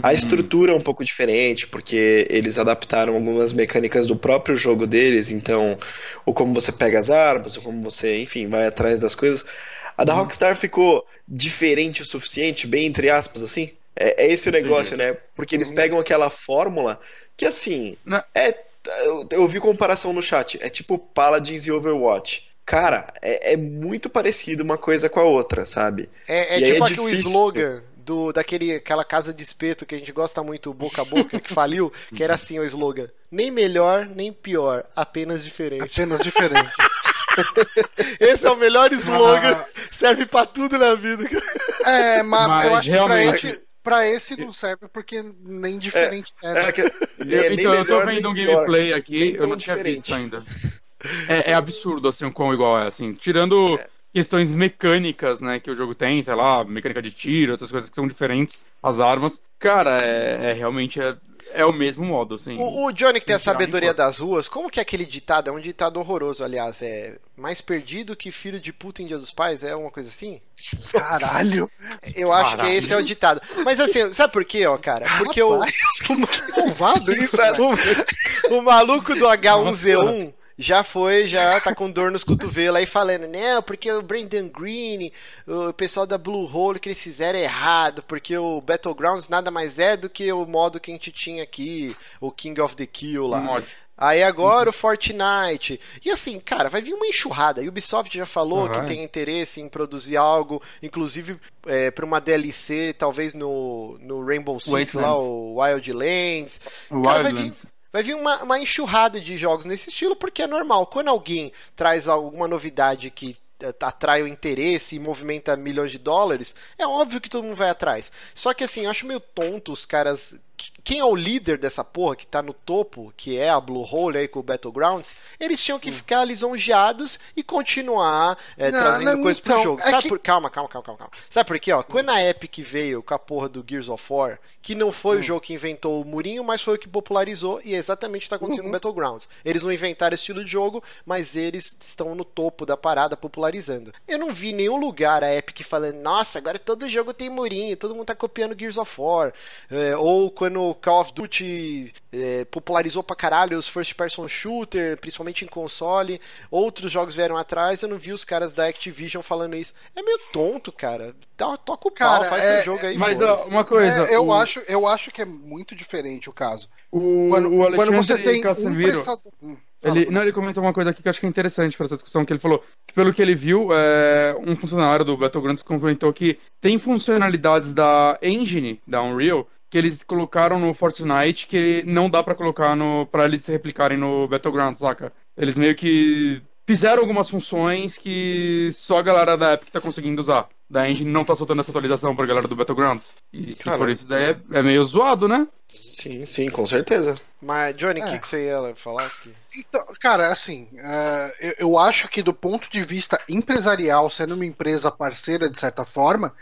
A Uhum. estrutura é um pouco diferente, porque eles adaptaram algumas mecânicas do próprio jogo deles, então, ou como você pega as armas, ou como você, enfim, vai atrás das coisas. A da Rockstar ficou diferente o suficiente, bem entre aspas, assim. É, é esse o negócio, né? Porque eles pegam aquela fórmula que, assim, é. Eu, eu vi comparação no chat. É tipo Paladins e Overwatch. Cara, é, é muito parecido uma coisa com a outra, sabe? É, é aí tipo é aquele difícil. slogan do, daquele, aquela casa de espeto que a gente gosta muito, boca a boca, que faliu, que era assim o slogan. Nem melhor, nem pior, apenas diferente. Apenas diferente. Esse é o melhor slogan, serve pra tudo na vida. É, mas, Mas eu acho realmente- que pra esse, pra esse não serve porque nem diferente é. É que- Eu- é nem então, eu tô vendo um pior. gameplay aqui, eu não tinha diferente. visto ainda. É, é absurdo, assim, o quão igual é, assim. Tirando questões mecânicas, né, que o jogo tem, sei lá, mecânica de tiro, outras coisas que são diferentes, as armas. Cara, é, é realmente é, é o mesmo modo, assim. O, o Johnny que tem a sabedoria das ruas, como que é aquele ditado? É um ditado horroroso, aliás. É mais perdido que filho de puta em dia dos pais? É uma coisa assim? Caralho. Eu acho que Caralho. esse é o ditado. Mas assim, sabe por quê, ó, cara? Porque o, Malvado isso, o, o maluco do H1Z1 já foi, já tá com dor nos cotovelos aí falando, não, porque o Brandon Green, o pessoal da Blue Hole que eles fizeram é errado, porque o Battlegrounds nada mais é do que o modo que a gente tinha aqui, o King of the Kill lá. Mod. Aí agora o Fortnite. E assim, cara, vai vir uma enxurrada. A Ubisoft já falou Vai. que tem interesse em produzir algo, inclusive é, para uma DLC, talvez no, no Rainbow Six Wastelands. lá, o Wildlands. O Cara, vai vir, Wildlands. Vai vir uma, uma enxurrada de jogos nesse estilo, porque é normal. Quando alguém traz alguma novidade que eh, atrai o interesse e movimenta milhões de dólares, é óbvio que todo mundo vai atrás. Só que assim, eu acho meio tonto os caras. Quem é o líder dessa porra que tá no topo, que é a Blue Hole aí com o Battlegrounds, eles tinham que ficar lisonjeados e continuar eh, Não, trazendo não, coisas pro então, jogo. é Sabe que- por... Calma, calma, calma, calma, calma. Sabe por quê? Ó, quando a Epic veio com a porra do Gears of War, que não foi Hum. o jogo que inventou o murinho, mas foi o que popularizou, e é exatamente o que tá acontecendo Uhum. no Battlegrounds. Eles não inventaram estilo de jogo, mas eles estão no topo da parada popularizando. Eu não vi nenhum lugar a Epic falando, nossa, agora todo jogo tem murinho, todo mundo tá copiando Gears of War. É, ou quando Call of Duty é, popularizou pra caralho os first person shooter, principalmente em console, outros jogos vieram atrás, eu não vi os caras da Activision falando isso. É meio tonto, cara. Dá- Toca o pau, Cara, faz é- seu jogo aí. Mas foda-se. ó, uma coisa. É, eu, o, acho, eu acho que é muito diferente o caso. o, Quando, o Alexandre quando você tem um Casemiro, prestador. Hum. Ele, não, ele comentou uma coisa aqui que eu acho que é interessante para essa discussão, que ele falou que pelo que ele viu, é, um funcionário do Battlegrounds comentou que tem funcionalidades da engine, da Unreal, que eles colocaram no Fortnite que não dá pra colocar no para eles se replicarem no Battlegrounds, saca? Eles meio que fizeram algumas funções que só a galera da Epic tá conseguindo usar. da engine não tá soltando essa atualização pra galera do Battlegrounds. E por isso daí é, é, meio zoado, né? Sim, sim, com certeza. Mas, Johnny, o é. que, que você ia falar aqui? Então, cara, assim, uh, eu, eu acho que do ponto de vista empresarial, sendo uma empresa parceira de certa forma,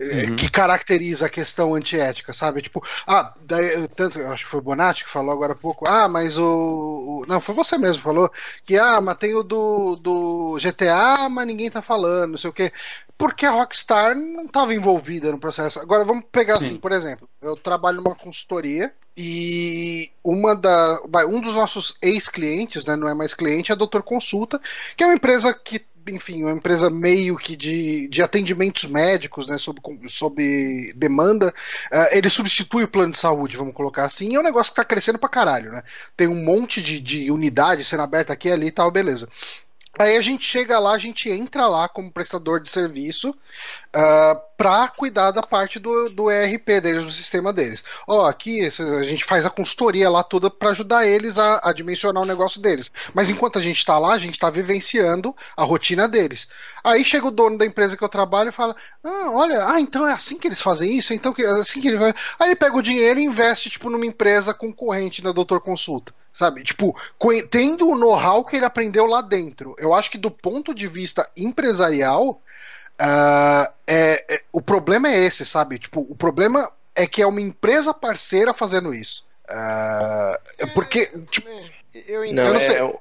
é, uhum. que caracteriza a questão antiética, sabe? Tipo, ah, daí, tanto, eu acho que foi o Bonatti que falou agora há pouco, ah, mas o, o, Não, foi você mesmo que falou que, ah, mas tem o do, do GTA, mas ninguém tá falando, não sei o quê. Porque a Rockstar não estava envolvida no processo. Agora, vamos pegar Sim. assim, por exemplo, eu trabalho numa consultoria e uma da, um dos nossos ex-clientes, né, não é mais cliente, é a Doutor Consulta, que é uma empresa que enfim, uma empresa meio que de, de atendimentos médicos, né, sob, sob demanda, uh, ele substitui o plano de saúde, vamos colocar assim, e é um negócio que está crescendo pra caralho, né? Tem um monte de, de unidade sendo aberta aqui ali e tal, beleza. Aí a gente chega lá, a gente entra lá como prestador de serviço uh, ah, para cuidar da parte do, do ERP deles, do sistema deles. Ó, oh, aqui a gente faz a consultoria lá toda para ajudar eles a, a, dimensionar o negócio deles. Mas enquanto a gente está lá, a gente está vivenciando a rotina deles. Aí chega o dono da empresa que eu trabalho e fala: Ah, olha, ah, então é assim que eles fazem isso? Então é assim que ele vai. Aí ele pega o dinheiro e investe, tipo, numa empresa concorrente da Doutor Consulta. Sabe? Tipo, tendo o know-how que ele aprendeu lá dentro. Eu acho que do ponto de vista empresarial, uh, é, é, o problema é esse, sabe? Tipo, o problema é que é uma empresa parceira fazendo isso. Uh, porque, tipo, eu, entendo, não, eu não sei. É, eu,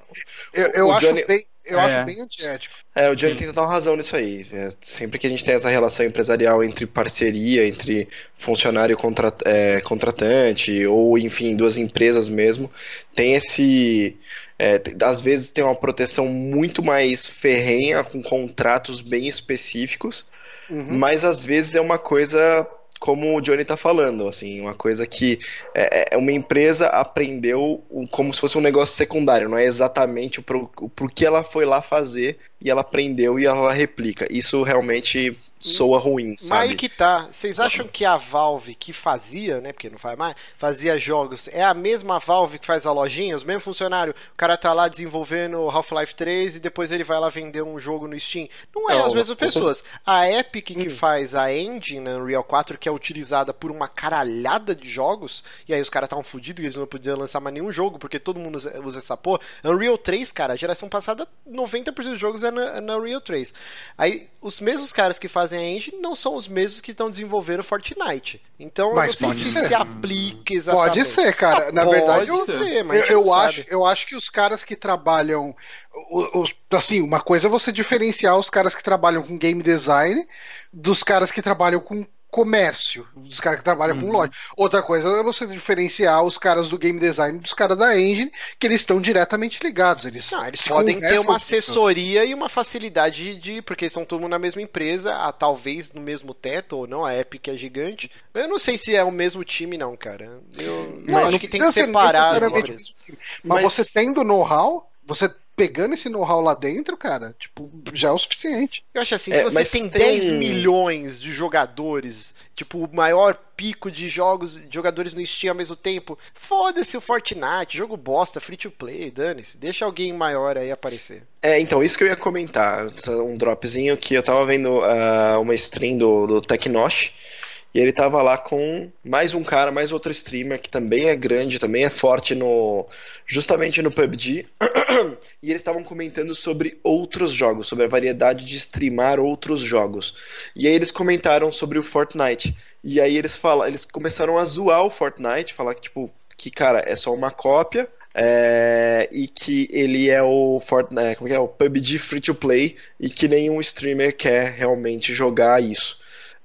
eu, eu acho Johnny... bem eu é. acho bem antiético. É, o Johnny tem total razão nisso aí. É, sempre que a gente tem essa relação empresarial entre parceria, entre funcionário e contra, é, contratante, ou enfim, duas empresas mesmo, tem esse. É, às vezes tem uma proteção muito mais ferrenha, com contratos bem específicos, uhum. mas às vezes é uma coisa como o Johnny está falando, assim, uma coisa que é, é, uma empresa aprendeu como se fosse um negócio secundário, não é exatamente o pro, pro que ela foi lá fazer e ela aprendeu e ela replica. Isso realmente soa ruim, sabe? Mas aí que tá. Vocês acham que a Valve que fazia, né? Porque não faz mais, fazia jogos, é a mesma Valve que faz a lojinha, os mesmos funcionários. O cara tá lá desenvolvendo Half-Life 3 e depois ele vai lá vender um jogo no Steam. Não é não, as mesmas pessoas. A Epic que hum. faz a engine na Unreal 4, que é utilizada por uma caralhada de jogos, e aí os caras estavam fodidos, eles não podiam lançar mais nenhum jogo, porque todo mundo usa essa porra. Unreal 3, cara, a geração passada, 90% dos jogos é na, na Unreal 3. Aí, os mesmos caras que fazem a engine não são os mesmos que estão desenvolvendo Fortnite. Então mas eu não sei se se aplica exatamente. Pode ser, cara. Ah, Na verdade, pode ser, mas eu, eu acho, eu acho que os caras que trabalham. assim, uma coisa é você diferenciar os caras que trabalham com game design dos caras que trabalham com comércio, dos caras que trabalham uhum. com loja. Outra coisa é você diferenciar os caras do game design dos caras da engine, que eles estão diretamente ligados. Eles, Não, eles podem ter uma assessoria e uma facilidade de. Porque estão todo mundo na mesma empresa, a, talvez no mesmo teto ou não, a Epic é gigante. Eu não sei se é o mesmo time, não, cara. Eu não, acho que tem que separar as Mas, mas você tendo know-how, você pegando esse know-how lá dentro, cara, tipo, já é o suficiente. Eu acho assim, é, se você tem, tem 10 milhões de jogadores, tipo, o maior pico de jogos, de jogadores no Steam ao mesmo tempo, foda-se o Fortnite, jogo bosta, free to play, dane-se, deixa alguém maior aí aparecer. É, então, isso que eu ia comentar, um dropzinho que eu tava vendo uh, uma stream do, do Tecnosh, e ele tava lá com mais um cara, mais outro streamer que também é grande, também é forte no justamente no PUBG. e eles estavam comentando sobre outros jogos, sobre a variedade de streamar outros jogos. E aí eles comentaram sobre o Fortnite. E aí eles falam, eles começaram a zoar o Fortnite, falar que tipo que cara, é só uma cópia, é, e que ele é o Fortnite, como é, é o PUBG Free to Play e que nenhum streamer quer realmente jogar isso.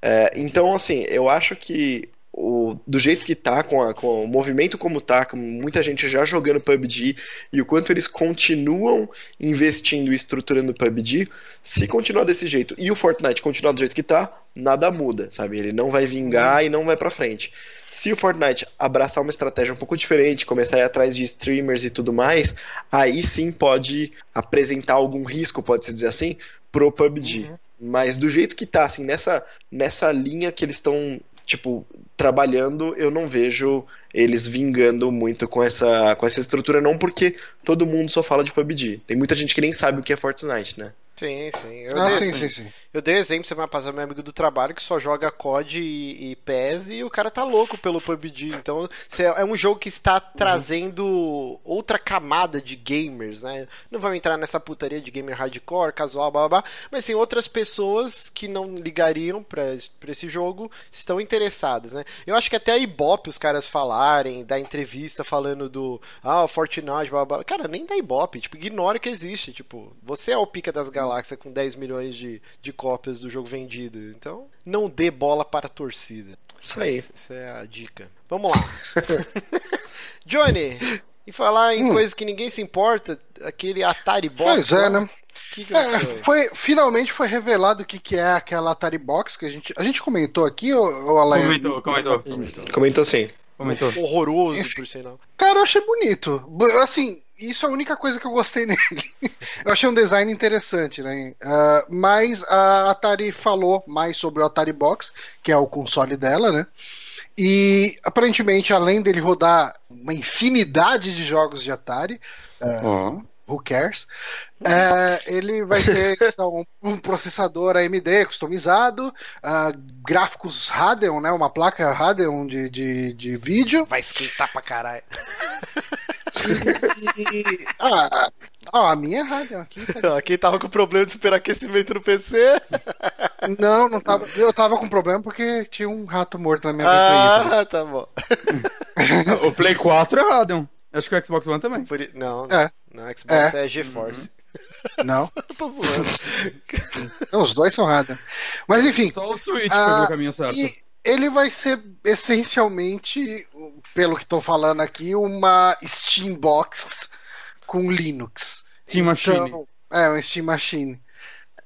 É, então, assim, eu acho que o, do jeito que tá, com, a, com o movimento como tá, com muita gente já jogando PUBG e o quanto eles continuam investindo e estruturando PUBG, se continuar desse jeito e o Fortnite continuar do jeito que tá, nada muda, sabe? Ele não vai vingar e não vai para frente. Se o Fortnite abraçar uma estratégia um pouco diferente, começar a ir atrás de streamers e tudo mais, aí sim pode apresentar algum risco, pode-se dizer assim, pro PUBG. Uhum. Mas do jeito que tá, assim, nessa, nessa linha que eles estão, tipo, trabalhando, eu não vejo eles vingando muito com essa, com essa estrutura, não porque todo mundo só fala de PUBG. Tem muita gente que nem sabe o que é Fortnite, né? Sim, sim. Eu, ah, sim, sim, sim. Eu dei exemplo semana passada, meu amigo do trabalho, que só joga COD e, e PES e o cara tá louco pelo PUBG. Então, é um jogo que está trazendo outra camada de gamers, né? Não vamos entrar nessa putaria de gamer hardcore, casual, blá, blá, blá mas sim, outras pessoas que não ligariam pra, esse jogo estão interessadas, né? Eu acho que até a Ibope os caras falarem, da entrevista falando do ah, Fortnite, blá, blá. Cara, nem da Ibope, tipo, ignora que existe. Tipo, você é o pica das galáxias com 10 milhões de, de cópias do jogo vendido. Então, não dê bola para a torcida. Isso aí. Essa é a dica. Vamos lá. Johnny, e falar em hum. coisas que ninguém se importa, aquele Atari Box. Pois é, né? Que que é, foi, finalmente foi revelado o que, que é aquela Atari Box que a gente, a gente comentou aqui, ou, ou Alain? Comentou, comentou, comentou. Comentou sim. Comentou. Horroroso, Enfim, por sinal. Cara, eu achei bonito. Assim, isso é a única coisa que eu gostei nele. eu achei um design interessante, né? Uh, mas a Atari falou mais sobre o Atari Box, que é o console dela, né? E aparentemente, além dele rodar uma infinidade de jogos de Atari, uh, oh. who cares? Uh, ele vai ter então, um processador AMD customizado, uh, gráficos Radeon, né? Uma placa Radeon de, de, de vídeo. Vai esquentar pra caralho. E, ah, ah, a minha é Radeon aqui. Tá Quem tava com problema de superaquecimento no PC? Não, não tava. Eu tava com problema porque tinha um rato morto na minha Ah, tá bom. o Play 4 é Radeon. Acho que o Xbox One também. Por... Não, é. não, Xbox é, é GeForce. Uhum. Não. tô zoando. Não, os dois são Radeon. Mas enfim. Só o Switch ah, pegou o caminho certo. E ele vai ser essencialmente, pelo que estou falando aqui, uma Steam Box com Linux. Steam Machine. Então, é, um Steam Machine.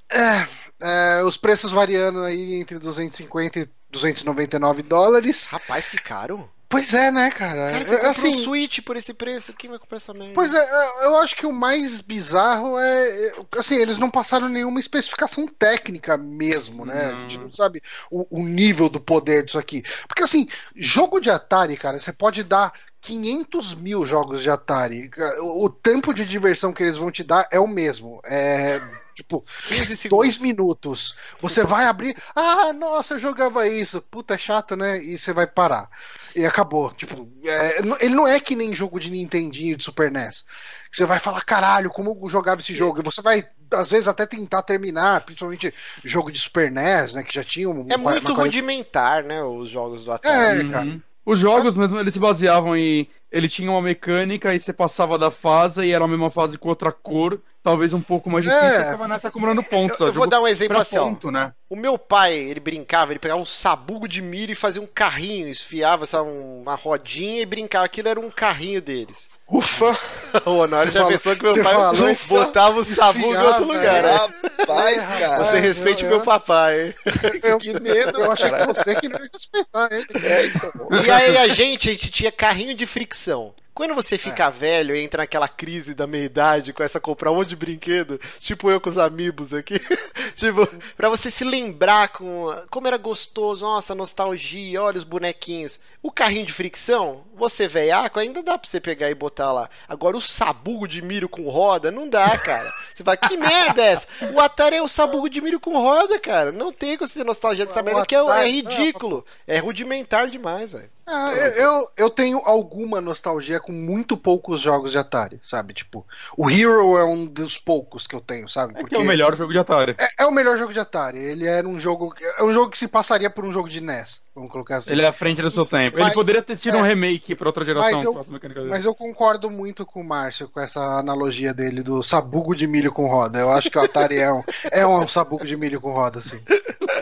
É, é, os preços variando aí entre 250 e 299 dólares. Rapaz, que caro. Pois é, né, cara? Cara, você é, assim, um Switch por esse preço, quem vai comprar essa merda? Pois é, é, eu acho que o mais bizarro é, assim, eles não passaram nenhuma especificação técnica mesmo, né? A gente não sabe o, o nível do poder disso aqui. Porque, assim, jogo de Atari, cara, você pode dar 500 mil jogos de Atari. O tempo de diversão que eles vão te dar é o mesmo. É Tipo, 15 segundos. Dois minutos. Você vai abrir. Ah, nossa, eu jogava isso. Puta, é chato, né? E você vai parar. E acabou. Tipo, é, ele não é que nem jogo de Nintendinho de Super NES. Você vai falar, caralho, como eu jogava esse jogo? E você vai, às vezes, até tentar terminar, principalmente jogo de Super NES, né? Que já tinha um. É muito rudimentar, né? Os jogos do Atari. É, cara. Uhum. Os jogos mesmo, eles se baseavam em. Ele tinha uma mecânica e você passava da fase e era a mesma fase com outra cor talvez um pouco mais difícil, é. você nessa acumulando pontos. Eu, eu vou dar um exemplo assim, ponto, ó. Né? O meu pai, ele brincava, ele pegava um sabugo de milho e fazia um carrinho, esfiava sabe, uma rodinha e brincava. Aquilo era um carrinho deles. Ufa! o Honório já falou, pensou que meu pai falou, botava o sabugo em outro lugar. Né? Rapaz, cara. Você respeite o meu papai. Eu, que medo. Eu achei que você que não ia respeitar ele. É, então. E aí a gente, a gente tinha carrinho de fricção. Quando você fica é. velho e entra naquela crise da meia-idade, começa a comprar um monte de brinquedo, tipo eu com os amigos aqui, tipo, pra você se lembrar com como era gostoso, nossa, nostalgia, olha os bonequinhos. O carrinho de fricção, você veiaco, ainda dá pra você pegar e botar lá. Agora o sabugo de milho com roda, não dá, cara. Você vai, que merda é essa? O Atari é o sabugo de milho com roda, cara. Não tem como você ter nostalgia dessa merda, que é, é ridículo. É rudimentar demais, velho. Ah, eu, eu tenho alguma nostalgia com muito poucos jogos de Atari, sabe? Tipo, o Hero é um dos poucos que eu tenho, sabe? Porque é, é o melhor jogo de Atari. É, é, o melhor jogo de Atari. Ele era um jogo. É um jogo que se passaria por um jogo de NES. Vamos colocar assim. Ele é à frente do seu tempo. Mas, Ele poderia ter tido é, um remake pra outra geração. Mas eu, mas eu concordo muito com o Márcio com essa analogia dele do sabugo de milho com roda. Eu acho que o Atari é um, é um sabugo de milho com roda, assim.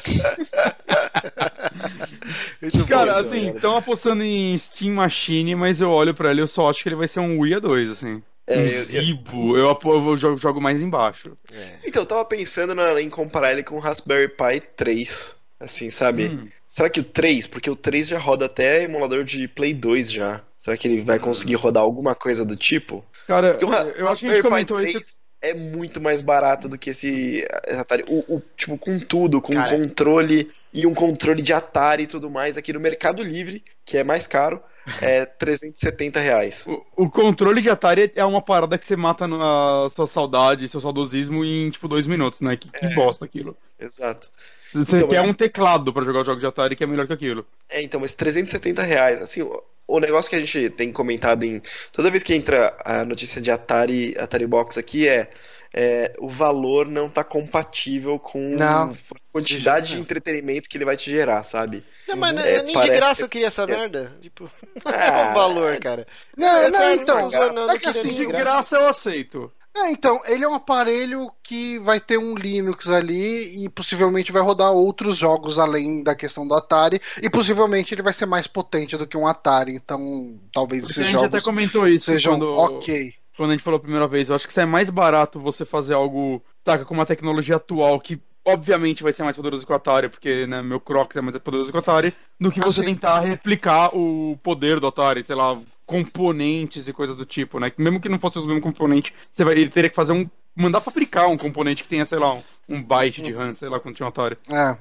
Cara, bom, assim, estão apostando em Steam Machine, mas eu olho pra ele e eu só acho que ele vai ser um Wii 2, assim. É, um Zibo, eu, eu, eu jogo, jogo, mais embaixo. É. Então, eu tava pensando na, em comparar ele com o Raspberry Pi 3, assim, sabe? Hum. Será que o 3, porque o 3 já roda até emulador de Play 2 já. Será que ele vai conseguir rodar alguma coisa do tipo? Cara, eu, eu acho que a gente comentou 3 isso. É muito mais barato do que esse Atari. O, o tipo, com tudo, com Cara, controle e um controle de Atari e tudo mais aqui no Mercado Livre, que é mais caro. é 370 reais. O, o, controle de Atari é uma parada que você mata a sua saudade, seu saudosismo em tipo dois minutos, né? Que, que é, bosta aquilo. Exato. Você então, quer mas... um teclado para jogar os jogos de Atari que é melhor que aquilo. É, então, mas 370 reais, assim, o, negócio que a gente tem comentado em. Toda vez que entra a notícia de Atari, Atari Box aqui é é, o valor não tá compatível com não. a quantidade de entretenimento que ele vai te gerar, sabe? Não, mas é, nem de graça eu queria essa é. merda. Tipo, ah, é o valor, cara. Não, não, então. Não, é que assim, de graça eu aceito. É, então, ele é um aparelho que vai ter um Linux ali e possivelmente vai rodar outros jogos além da questão do Atari e possivelmente ele vai ser mais potente do que um Atari, então talvez esses jogos até comentou isso sejam quando... ok. quando a gente falou a primeira vez. Eu acho que é mais barato você fazer algo, saca, com uma tecnologia atual que obviamente vai ser mais poderoso que o Atari, porque né, meu Crocs é mais poderoso que o Atari, do que você tentar replicar o poder do Atari, sei lá, componentes e coisas do tipo, né? Mesmo que não fosse o mesmo componente, vai, ele teria que fazer um. mandar fabricar um componente que tenha, sei lá, um, um byte de RAM, sei lá, quando tinha. É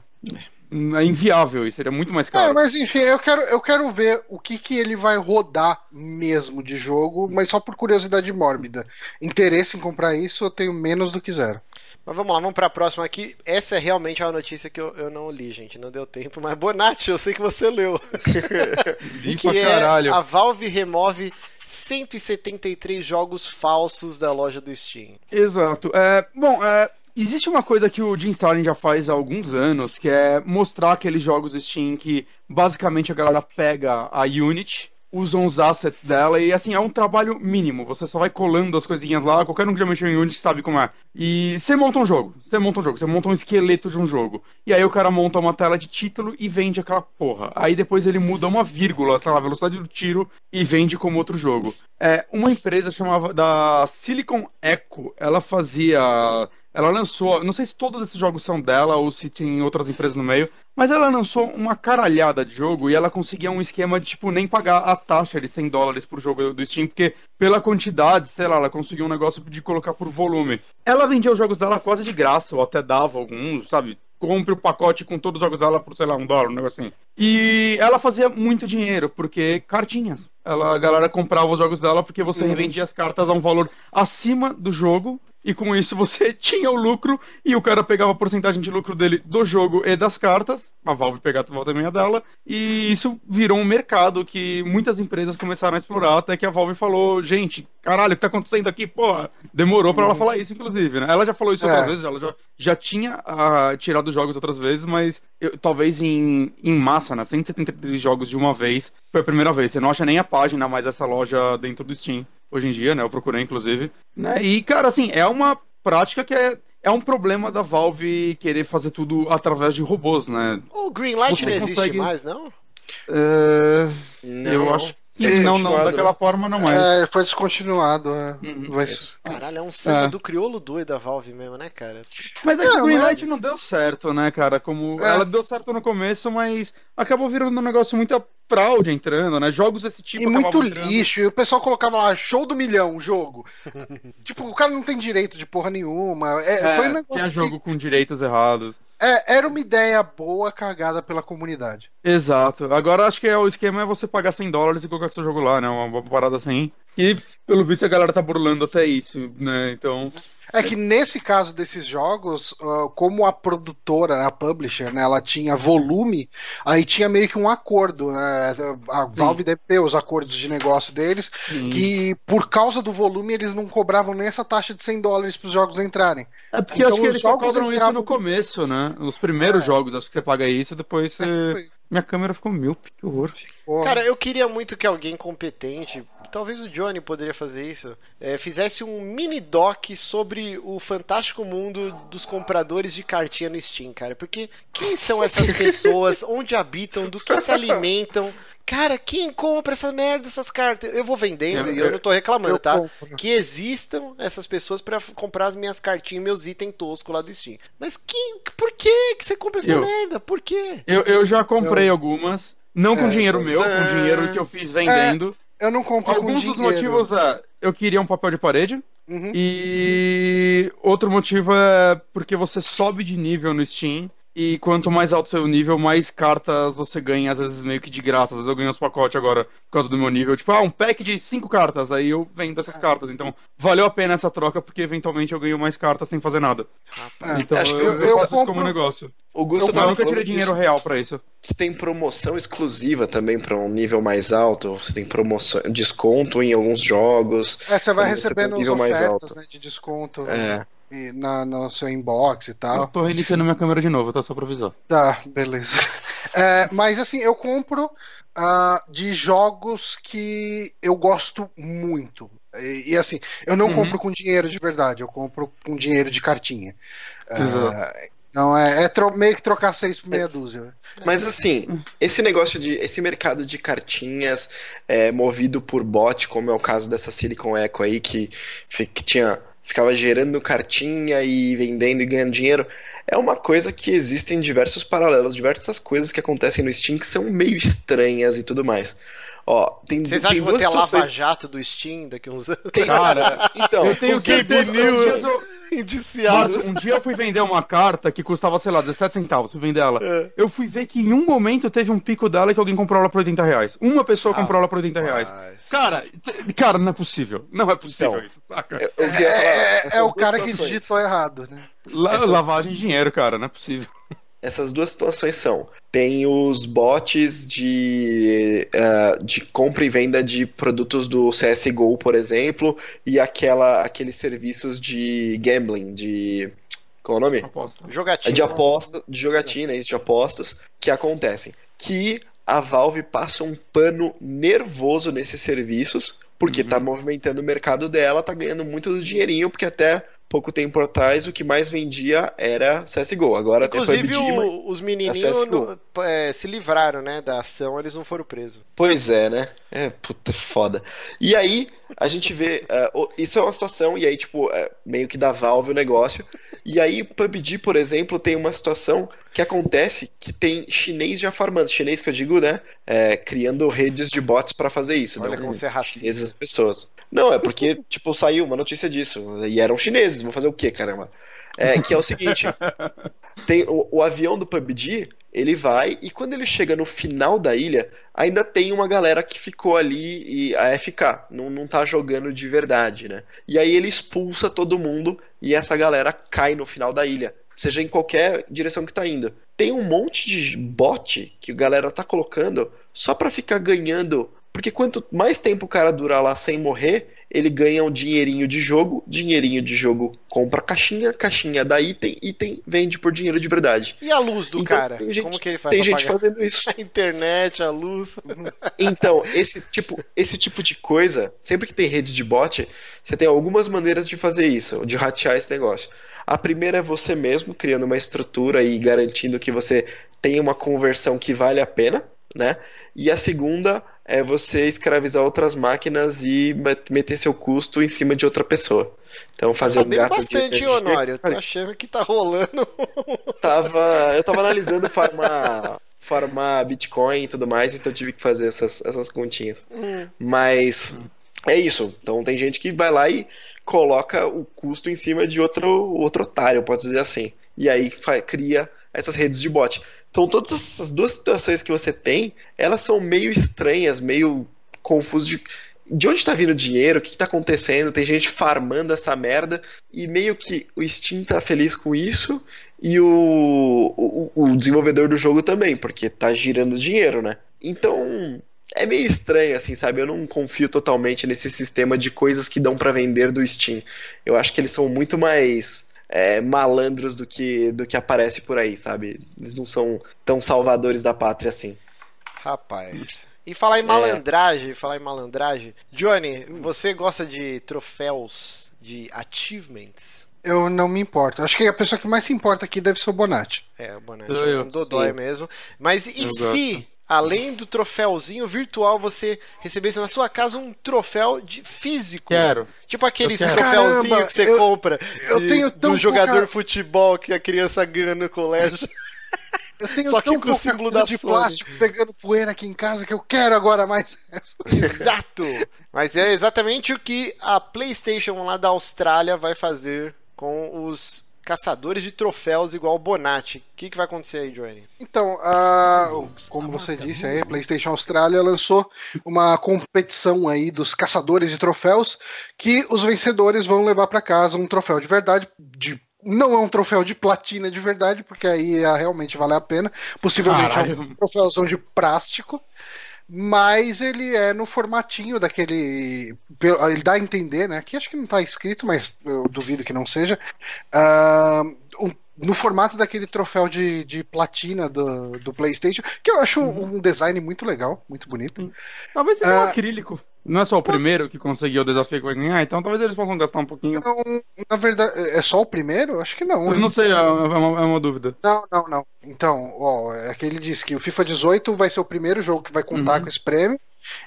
é inviável e seria muito mais caro. É, mas enfim, eu quero, eu quero ver o que, que ele vai rodar mesmo de jogo, mas só por curiosidade mórbida. Interesse em comprar isso eu tenho menos do que zero. Mas vamos lá, vamos para a próxima aqui. Essa é realmente uma notícia que eu, eu não li, gente, não deu tempo. Mas Bonatti, eu sei que você leu. li que pra é caralho. A Valve remove 173 jogos falsos da loja do Steam. Exato. É, bom, é, Existe uma coisa que o Jim Starlin já faz há alguns anos, que é mostrar aqueles jogos Steam que basicamente a galera pega a Unity, usam os assets dela e assim, é um trabalho mínimo. Você só vai colando as coisinhas lá, qualquer um que já mexeu em Unity sabe como é. E você monta um jogo, você monta um jogo, você monta um esqueleto de um jogo. E aí o cara monta uma tela de título e vende aquela porra. Aí depois ele muda uma vírgula, sei lá, a velocidade do tiro e vende como outro jogo. É, uma empresa chamava da Silicon Echo, ela fazia ela lançou, não sei se todos esses jogos são dela ou se tem outras empresas no meio, mas ela lançou uma caralhada de jogo e ela conseguia um esquema de, tipo, nem pagar a taxa de 100 dólares por jogo do Steam, porque pela quantidade, sei lá, ela conseguiu um negócio de colocar por volume. Ela vendia os jogos dela quase de graça, ou até dava alguns, sabe? Compre o pacote com todos os jogos dela por, sei lá, um dólar, um negócio assim. E ela fazia muito dinheiro, porque cartinhas. Ela, a galera comprava os jogos dela porque você uhum. revendia as cartas a um valor acima do jogo e com isso você tinha o lucro e o cara pegava a porcentagem de lucro dele do jogo e das cartas, a Valve pegava a volta meia dela, e isso virou um mercado que muitas empresas começaram a explorar, até que a Valve falou, gente, caralho, o que tá acontecendo aqui? Porra, demorou para ela falar isso, inclusive, né? Ela já falou isso é. outras vezes, ela já, já tinha uh, tirado jogos outras vezes, mas eu, talvez em, em massa, né? 173 jogos de uma vez, foi a primeira vez. Você não acha nem a página mais dessa loja dentro do Steam hoje em dia, né? Eu procurei, inclusive. Né? E, cara, assim, é uma prática que é, é um problema da Valve querer fazer tudo através de robôs, né? O Greenlight Você não existe consegue... mais, não? Uh, não? Eu acho é, não, não, daquela forma não é. É, foi descontinuado. É. Uhum. Vai... Caralho, é um samba é. do crioulo doido da Valve mesmo, né, cara? Mas é que o Greenlight não deu certo, né, cara? Como é. ela deu certo no começo, mas acabou virando um negócio muito fraude entrando, né? Jogos desse tipo. E muito lixo. E o pessoal colocava lá, show do milhão, jogo. tipo, o cara não tem direito de porra nenhuma. É, é foi um negócio. Tinha jogo que... com direitos errados. É, era uma ideia boa cagada pela comunidade. Exato. Agora acho que é, o esquema é você pagar 100 dólares e colocar seu jogo lá, né? Uma, uma parada assim. E pelo visto a galera tá burlando até isso, né? Então. É que nesse caso desses jogos, uh, como a produtora, a publisher, né, ela tinha volume, aí tinha meio que um acordo. Né? A Valve Sim. deve ter os acordos de negócio deles, Sim. que por causa do volume eles não cobravam nem essa taxa de 100 dólares para os jogos entrarem. É porque então, acho que eles só cobram entravam... isso no começo, né? Os primeiros é. jogos, acho que você paga isso, depois é, você... Minha câmera ficou míope, que horror. Cara, eu queria muito que alguém competente talvez o Johnny poderia fazer isso, é, fizesse um mini doc sobre o fantástico mundo dos compradores de cartinha no Steam, cara. Porque quem são essas pessoas? onde habitam? Do que se alimentam? Cara, quem compra essa merda, essas cartas? Eu vou vendendo eu, e eu não tô reclamando, tá? Compro. Que existam essas pessoas para comprar as minhas cartinhas, meus itens toscos lá do Steam. Mas quem, por que que você compra essa eu, merda? Por quê? Eu, eu já comprei algumas. Não com é, dinheiro meu, é, com dinheiro que eu fiz vendendo. É, eu não compro Alguns dos motivos é, eu queria um papel de parede. Uhum. E outro motivo é porque você sobe de nível no Steam E quanto mais alto o seu nível, mais cartas você ganha, às vezes meio que de graça. Às vezes eu ganho uns pacotes agora por causa do meu nível. Tipo, ah, um pack de cinco cartas, aí eu vendo essas cartas. Então, valeu a pena essa troca, porque eventualmente eu ganho mais cartas sem fazer nada. É, então acho eu, que eu- eu eu faço isso compro- como negócio. O Gusta Eu nunca tirei dinheiro disso, real pra isso. que tem promoção exclusiva também pra um nível mais alto. Você tem promoção, desconto em alguns jogos. É, você vai você recebendo um uns nível mais alto. né, de desconto É. e na, no seu inbox e Eu tal. tô reiniciando minha câmera de novo, tá só pra avisar. Tá, beleza. É, mas assim, eu compro ah, de jogos que eu gosto muito. E, e, assim, eu não Uhum. compro com dinheiro de verdade, eu compro com dinheiro de cartinha. Ah. Então é, é tro- meio que trocar seis por meia dúzia. Mas assim, esse negócio de. Esse mercado de cartinhas é, movido por bot, como é o caso dessa Silicon Echo aí, que, que tinha. Ficava gerando cartinha e vendendo e ganhando dinheiro. É uma coisa que existem diversos paralelos, diversas coisas que acontecem no Steam que são meio estranhas e tudo mais. Ó, tem, Vocês tem acham que vai duas ter a situações. Lava-Jato do Steam daqui uns anos? Tem- Cara, então, eu tenho o Gabe certeza que New- esses dias eu- Indiciado. Um dia eu fui vender uma carta que custava, sei lá, 17 centavos, fui vender ela. É. Eu fui ver que em um momento teve um pico dela que alguém comprou ela por 80 reais. Uma pessoa comprou ela por 80 reais. Rapaz. Cara, t- cara, não é possível. Não é possível Então, isso, saca? eu- eu queria falar É, essas é o cara que digitou errado, né? La- essas- Lavagem de dinheiro, cara, não é possível. Essas duas situações são: tem os bots de, eh, de compra e venda de produtos do CSGO, por exemplo, e aquela, aqueles serviços de gambling, de. Qual é o nome? Aposta. É Jogatina. de aposta, de jogatina, isso, de apostas, que acontecem. Que a Valve passa um pano nervoso nesses serviços, porque Uhum. tá movimentando o mercado dela, tá ganhando muito do dinheirinho, porque até pouco tempo atrás o que mais vendia era CSGO. Agora até Inclusive, PUBG, mas- o- os menininhos no- é, se livraram, né, da ação, eles não foram presos. Pois é, né? É, puta foda. E aí, a gente vê. é, o- isso é uma situação, e aí, tipo, é, meio que da Valve o negócio. E aí, PUBG, por exemplo, tem uma situação que acontece que tem chinês já farmando. Chinês que eu digo, né? É, criando redes de bots pra fazer isso. Olha não como você é racista. pessoas. Não, é porque, tipo, saiu uma notícia disso. E eram chineses, vão fazer o quê, caramba? É, que é o seguinte: tem o, o avião do PUBG, ele vai, e quando ele chega no final da ilha, ainda tem uma galera que ficou ali e a FK, não, não tá jogando de verdade, né? E aí ele expulsa todo mundo e essa galera cai no final da ilha, seja em qualquer direção que tá indo. Tem um monte de bot que a galera tá colocando só pra ficar ganhando, porque quanto mais tempo o cara durar lá sem morrer, ele ganha um dinheirinho de jogo, dinheirinho de jogo compra caixinha, caixinha dá item, item vende por dinheiro de verdade. E a luz do Então, cara? tem gente- como que ele faz Tem gente pagar? fazendo isso. A internet, a luz. Então, esse tipo, esse tipo de coisa, sempre que tem rede de bot, você tem algumas maneiras de fazer isso, de ratear esse negócio. A primeira é você mesmo criando uma estrutura e garantindo que você tenha uma conversão que vale a pena, né? E a segunda é você escravizar outras máquinas e met- meter seu custo em cima de outra pessoa. Então fazer um Sabendo gato bastante, de Honório? Eu tô achando que tá rolando. tava, eu tava analisando farmar, farmar Bitcoin e tudo mais, então eu tive que fazer essas, essas continhas. Hum. Mas é isso. Então tem gente que vai lá e coloca o custo em cima de outro, outro otário, pode dizer assim. E aí cria essas redes de bot. Então todas essas duas situações que você tem, elas são meio estranhas, meio confusas de de onde está vindo o dinheiro, o que está acontecendo, tem gente farmando essa merda, e meio que o Steam tá feliz com isso, e o, o, o desenvolvedor do jogo também, porque tá girando dinheiro, né? Então, é meio estranho, assim, sabe? Eu não confio totalmente nesse sistema de coisas que dão para vender do Steam. Eu acho que eles são muito mais é, malandros do que, do que aparece por aí, sabe? Eles não são tão salvadores da pátria assim. Rapaz. E falar em malandragem, falar em malandragem. Johnny, você gosta de troféus, de achievements? Eu não me importo. Acho que a pessoa que mais se importa aqui deve ser o Bonatti. É, o Bonatti Eu- é um eu- dodói sim. mesmo. Mas e Eu se, além do troféuzinho virtual, você recebesse na sua casa um troféu de físico? Quero. Tipo aqueles Eu quero. troféuzinho Caramba, que você eu- compra eu de- tenho tão do jogador pouca- de futebol que a criança ganha no colégio. Eu tenho Só que tão com o símbolo da de Sony. plástico pegando poeira aqui em casa que eu quero agora mais. Exato! Mas é exatamente o que a PlayStation lá da Austrália vai fazer com os caçadores de troféus igual o Bonatti. O que, que vai acontecer aí, Johnny? Então, a, como você disse aí, a PlayStation Austrália lançou uma competição aí dos caçadores de troféus que os vencedores vão levar para casa um troféu de verdade de não é um troféu de platina de verdade, porque aí realmente vale a pena. Possivelmente Caralho. é um troféuzão de plástico mas ele é no formatinho daquele. Ele dá a entender, né? Aqui acho que não está escrito, mas eu duvido que não seja. Uh, um, no formato daquele troféu de, de platina do, do PlayStation, que eu acho uhum. um design muito legal, muito bonito. Talvez seja uh, um ah, acrílico. Não é só o primeiro que conseguiu o desafio que vai ganhar, então talvez eles possam gastar um pouquinho. Não, na verdade, é só o primeiro? Acho que não. Eu não sei, é uma, é uma, dúvida. Não, não, não. Então, ó, é que ele disse que o FIFA 18 vai ser o primeiro jogo que vai contar uhum. com esse prêmio.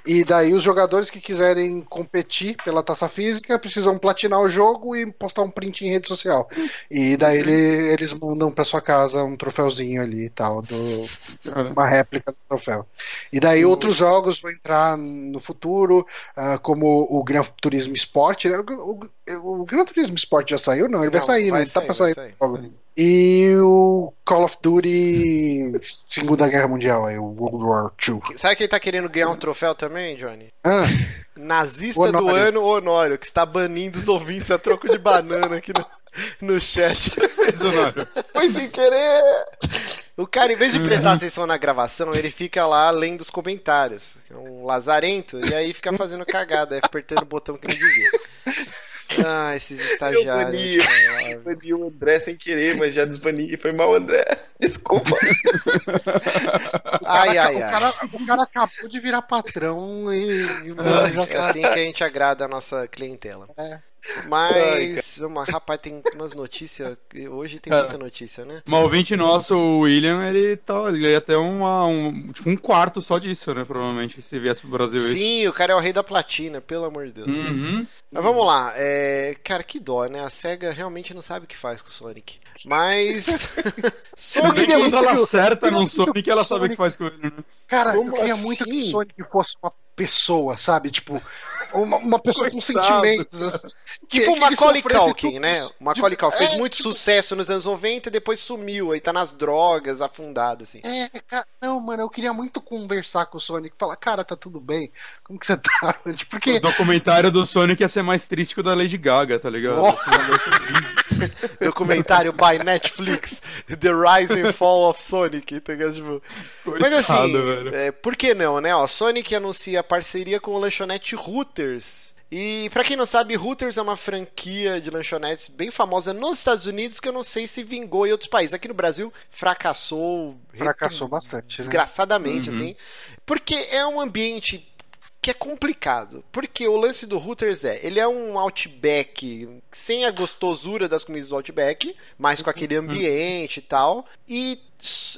E daí os jogadores que quiserem competir pela taça física precisam platinar o jogo e postar um print em rede social. E daí ele, eles mandam para sua casa um troféuzinho ali e tal, do, uma réplica do troféu. E daí outros jogos vão entrar no futuro, uh, como o Gran Turismo Sport. Né? O, o, o, Gran Turismo Sport já saiu? Não, ele vai sair, vai né? Ele tá pra sair. sair. E o Call of Duty Segunda Guerra Mundial, aí, o World War II. Sabe quem tá querendo ganhar um troféu também, Johnny? Ah. Nazista do ano, Honório, que está banindo os ouvintes a troco de banana aqui no, no chat. Foi sem querer! O cara, em vez de prestar atenção na gravação, ele fica lá lendo os comentários. É um lazarento, e aí fica fazendo cagada, apertando o botão que não devia. Ah, esses estagiários. Eu bani, eu bani o André sem querer, mas já desbani. Foi mal, André. Desculpa. ai, ai, ai. O cara, o cara acabou de virar patrão e. e é assim que a gente agrada a nossa clientela. É. Mas, uma, rapaz, tem umas notícias. Hoje tem muita notícia, né? Mas ouvinte nosso, o William, ele, tá, ele ia ter uma, um, tipo, um quarto só disso, né? Provavelmente, se viesse pro Brasil. Sim, isso. o cara é o rei da platina, pelo amor de Deus. Uhum. Mas vamos lá. É, cara, que dó, né? A SEGA realmente não sabe o que faz com o Sonic. Mas. Sonic. Quando ela acerta no Sonic, ela sabe o que faz com ele, né? Cara, Como eu queria assim? muito que o Sonic fosse uma pessoa, sabe? Tipo, uma, uma pessoa Coitado. com sentimentos. Assim, que, tipo o Macaulay Culkin, né? O Macaulay Culkin fez é, muito tipo... sucesso nos anos 90 e depois sumiu. Aí tá nas drogas, afundado, assim. É, cara, não, mano, eu queria muito conversar com o Sonic. Falar, cara, tá tudo bem? Como que você tá? Tipo, porque... O documentário do Sonic ia ser mais triste que o da Lady Gaga, tá ligado? Oh. documentário by Netflix, The Rise and Fall of Sonic, tá ligado? Tipo... Mas assim, é, por que não, né? Ó, Sonic anuncia parceria com o lanchonete Hooters. E para quem não sabe, Hooters é uma franquia de lanchonetes bem famosa nos Estados Unidos que eu não sei se vingou em outros países. Aqui no Brasil fracassou, fracassou bastante, né? desgraçadamente, né? uhum. assim, porque é um ambiente que é complicado. Porque o lance do Hooters é, ele é um Outback sem a gostosura das comidas do Outback, mas com aquele uhum. ambiente e tal. E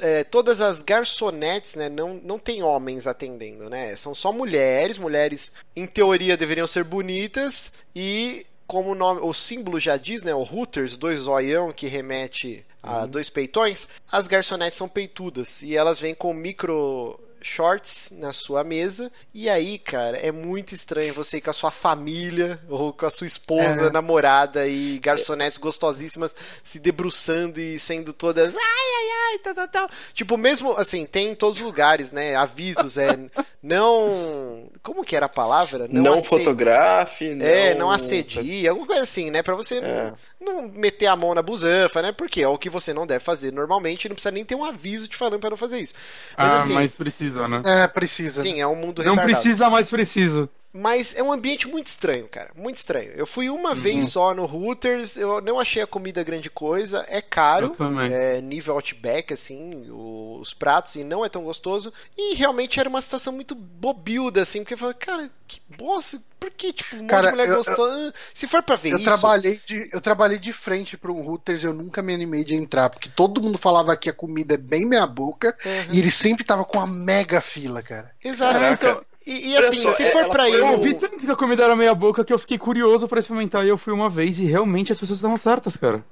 é, todas as garçonetes, né, não, não tem homens atendendo, né? São só mulheres, mulheres em teoria deveriam ser bonitas e como o, nome, o símbolo já diz, né, o Hooters, dois zoião que remete a uhum. dois peitões, as garçonetes são peitudas e elas vêm com micro shorts na sua mesa. E aí, cara, é muito estranho você ir com a sua família ou com a sua esposa, é. namorada e garçonetes gostosíssimas se debruçando e sendo todas ai, ai, ai, tal, tal, tal. Tipo, mesmo assim, tem em todos os lugares, né? Avisos, é não. Como que era a palavra? Não, não fotografe, não... É, não assedie, alguma coisa assim, né? Pra você é. não, não meter a mão na busanfa, né? Porque é o que você não deve fazer normalmente, não precisa nem ter um aviso te falando para não fazer isso. Mas, ah, assim, mas precisa né? É, precisa. Sim, é um mundo Não precisa, mas precisa. Mas é um ambiente muito estranho, cara. Muito estranho. Eu fui uma uhum. vez só no Hooters, eu não achei a comida grande coisa. É caro. É nível Outback, assim, os pratos, e não é tão gostoso. E realmente era uma situação muito bobilda, assim, porque eu falei, cara, que bosta. Por que, tipo, um cara, monte de mulher gostando? Se for pra ver eu isso. Trabalhei de, eu trabalhei de frente pra um Hooters, eu nunca me animei de entrar, porque todo mundo falava que a comida é bem meia boca, uhum. e ele sempre tava com uma mega fila, cara. Exato. Então, e, e assim, só, se for pra ir. Eu ouvi tanto que a comida era meia boca que eu fiquei curioso pra experimentar e eu fui uma vez e realmente as pessoas estavam certas, cara.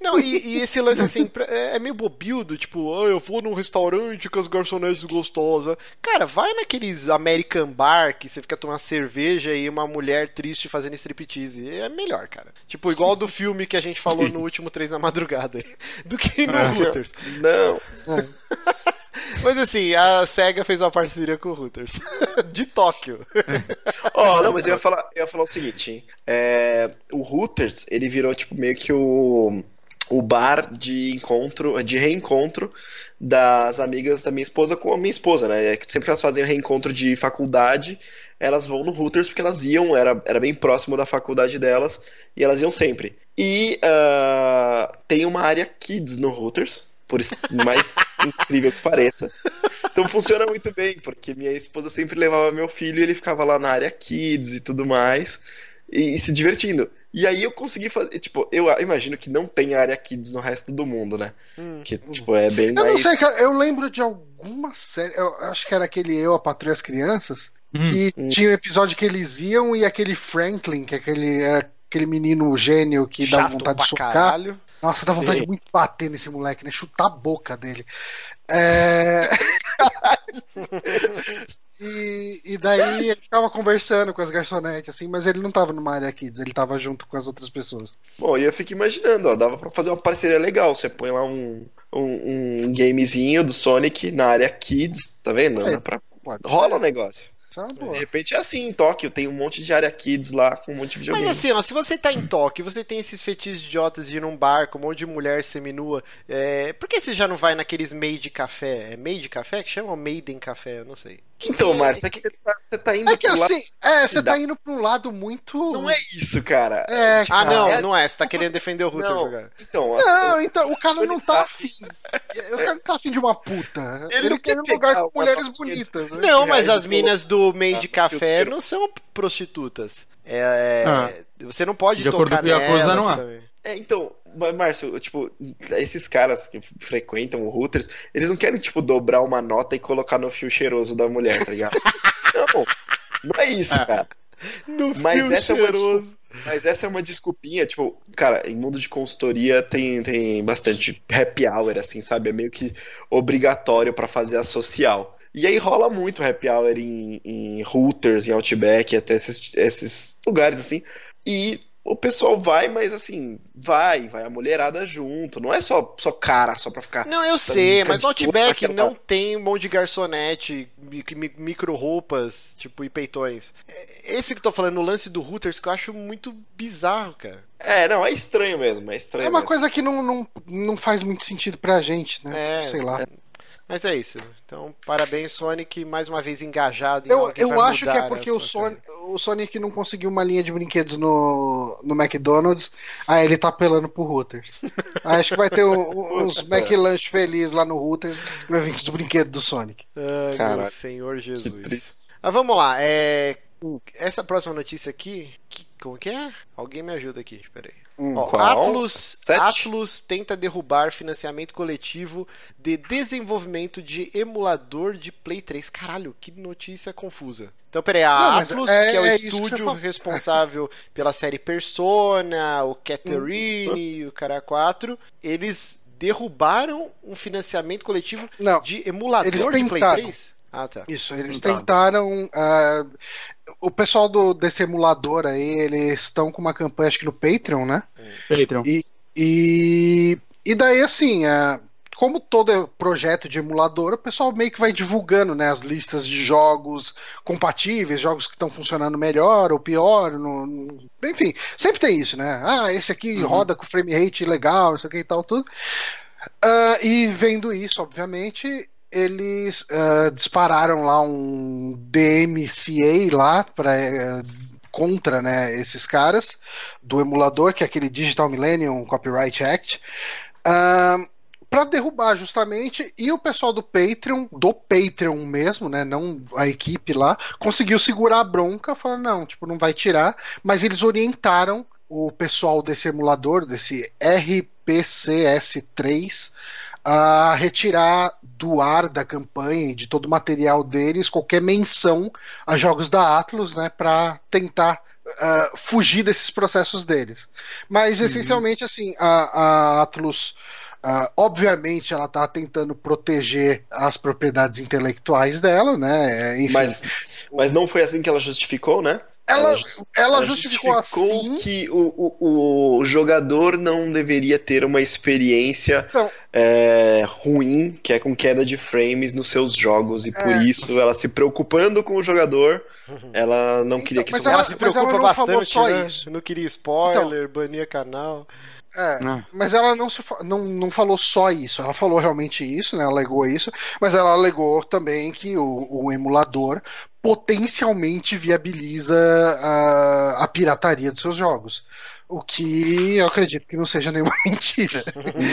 Não, e, e, esse lance assim, é, é meio bobildo, tipo, oh, eu vou num restaurante com as garçonetes gostosas. Cara, vai naqueles American Bar que você fica tomando cerveja e uma mulher triste fazendo striptease. É melhor, cara. Tipo, igual do filme que a gente falou no último Três da Madrugada. Do que no ah, Hooters. Não. Mas assim, a SEGA fez uma parceria com o Hooters. De Tóquio. Ó, oh, não, mas eu ia falar, eu ia falar o seguinte. É, o Hooters, ele virou tipo meio que o o bar de encontro, de reencontro das amigas da minha esposa com a minha esposa, né? É sempre que elas fazem reencontro de faculdade, elas vão no Hooters porque elas iam, era, era bem próximo da faculdade delas, e elas iam sempre. E uh, tem uma área kids no Hooters, por mais incrível que pareça. Então funciona muito bem, porque minha esposa sempre levava meu filho e ele ficava lá na área kids e tudo mais e, se divertindo. E aí eu consegui fazer, tipo, eu imagino que não tem área kids no resto do mundo, né? Hum. Que, tipo, é bem eu mais... Eu não sei, cara, eu lembro de alguma série, eu acho que era aquele Eu, a Patrulha as Crianças, hum. que hum. tinha um episódio que eles iam e aquele Franklin, que é aquele, era aquele menino gênio que Chato dá vontade de socar. Caralho. Nossa, dá vontade Sim. de muito bater nesse moleque, né? Chutar a boca dele. É... E, e daí ele ficava conversando com as garçonetes, assim, mas ele não tava numa área kids, ele tava junto com as outras pessoas. Bom, e eu fico imaginando, ó, dava pra fazer uma parceria legal. Você põe lá um, um, um gamezinho do Sonic na área kids, tá vendo? É, pra... Rola o um negócio. É de repente é assim, em Tóquio tem um monte de área kids lá com um monte de videogame. Mas assim, ó, se você tá em Tóquio, você tem esses fetiches idiotas de ir num bar com um monte de mulher seminua, é... por que você já não vai naqueles made café? É made café que chama ou Maiden café? Eu não sei. Então, Márcio, é que você tá indo é que assim, lado... É, você tá indo pra um lado muito. Não é isso, cara. É, ah, não, é, não é. Você tá querendo defender o Ruther jogar. Então, não, então, o cara não tá afim. O cara não tá afim de uma puta. Ele, Ele quer um lugar com mulheres bonitas. Né? Não, mas as minas do meio de café não são prostitutas. É, ah. Você não pode de tocar nelas não também. É, então, Márcio, tipo, esses caras que frequentam o Hooters, eles não querem, tipo, dobrar uma nota e colocar no fio cheiroso da mulher, tá ligado? não, não é isso, ah, cara. No Mas fio essa cheiroso. É uma mas essa é uma desculpinha, tipo, cara, em mundo de consultoria tem, tem bastante happy hour, assim, sabe? É meio que obrigatório para fazer a social. E aí rola muito happy hour em, em routers, em Outback, até esses, esses lugares assim. E o pessoal vai, mas assim, vai, vai a mulherada junto. Não é só, só cara, só pra ficar. Não, eu sei, mas no Outback não tem um monte de garçonete, micro roupas, tipo, e peitões. Esse que eu tô falando, no lance do Hooters, que eu acho muito bizarro, cara. É, não, é estranho mesmo, é estranho. É uma mesmo. coisa que não, não, não faz muito sentido pra gente, né? É, Sei lá. É. Mas é isso. Então, parabéns, Sonic, mais uma vez engajado em Eu, eu acho que é porque o Sonic, o Sonic não conseguiu uma linha de brinquedos no, no McDonald's, aí ele tá apelando pro Hooters. acho que vai ter um, uns McLunch felizes lá no Hooters, que vai vir com os brinquedos do Sonic. Ai, meu Senhor Jesus. Mas vamos lá, é... essa próxima notícia aqui, que, como que é? Alguém me ajuda aqui, espera aí. Hum, Ó, Atlus, Atlus tenta derrubar financiamento coletivo de desenvolvimento de emulador de Play 3. Caralho, que notícia confusa. Então, peraí, a Não, Atlus, é, que é o é estúdio responsável pela série Persona, o Catherine e o Cara 4, eles derrubaram um financiamento coletivo Não, de emulador de Play 3? Ah, tá. Isso, eles então. tentaram. Uh, o pessoal do, desse emulador aí, eles estão com uma campanha, acho que no Patreon, né? Patreon. E, e, e daí, assim, uh, como todo projeto de emulador, o pessoal meio que vai divulgando né, as listas de jogos compatíveis, jogos que estão funcionando melhor ou pior. No, no... Enfim, sempre tem isso, né? Ah, esse aqui uhum. roda com frame rate legal, isso aqui e tal, tudo. Uh, e vendo isso, obviamente, eles uh, dispararam lá um DMCA lá para uh, contra né, esses caras do emulador, que é aquele Digital Millennium Copyright Act, uh, para derrubar justamente. E o pessoal do Patreon, do Patreon mesmo, né, não a equipe lá, conseguiu segurar a bronca, falando não, tipo não vai tirar, mas eles orientaram o pessoal desse emulador, desse RPCS3 a retirar do ar da campanha e de todo o material deles qualquer menção a jogos da Atlus, né, para tentar uh, fugir desses processos deles. Mas, uhum. essencialmente, assim, a, a Atlus. Uh, obviamente ela está tentando proteger as propriedades intelectuais dela, né? Enfim, mas, mas não foi assim que ela justificou, né? Ela, ela, ela justificou, justificou assim... que o, o, o, jogador não deveria ter uma experiência então, é, ruim, que é com queda de frames nos seus jogos, e por é. isso ela se preocupando com o jogador, ela não queria que então, isso Ela se preocupa ela bastante, só né? isso. Não queria spoiler, então, bania canal. É, é, mas ela não, se, não, não falou só isso, ela falou realmente isso, né? Ela alegou isso, mas ela alegou também que o, o emulador potencialmente viabiliza a, a pirataria dos seus jogos. O que eu acredito que não seja nenhuma mentira.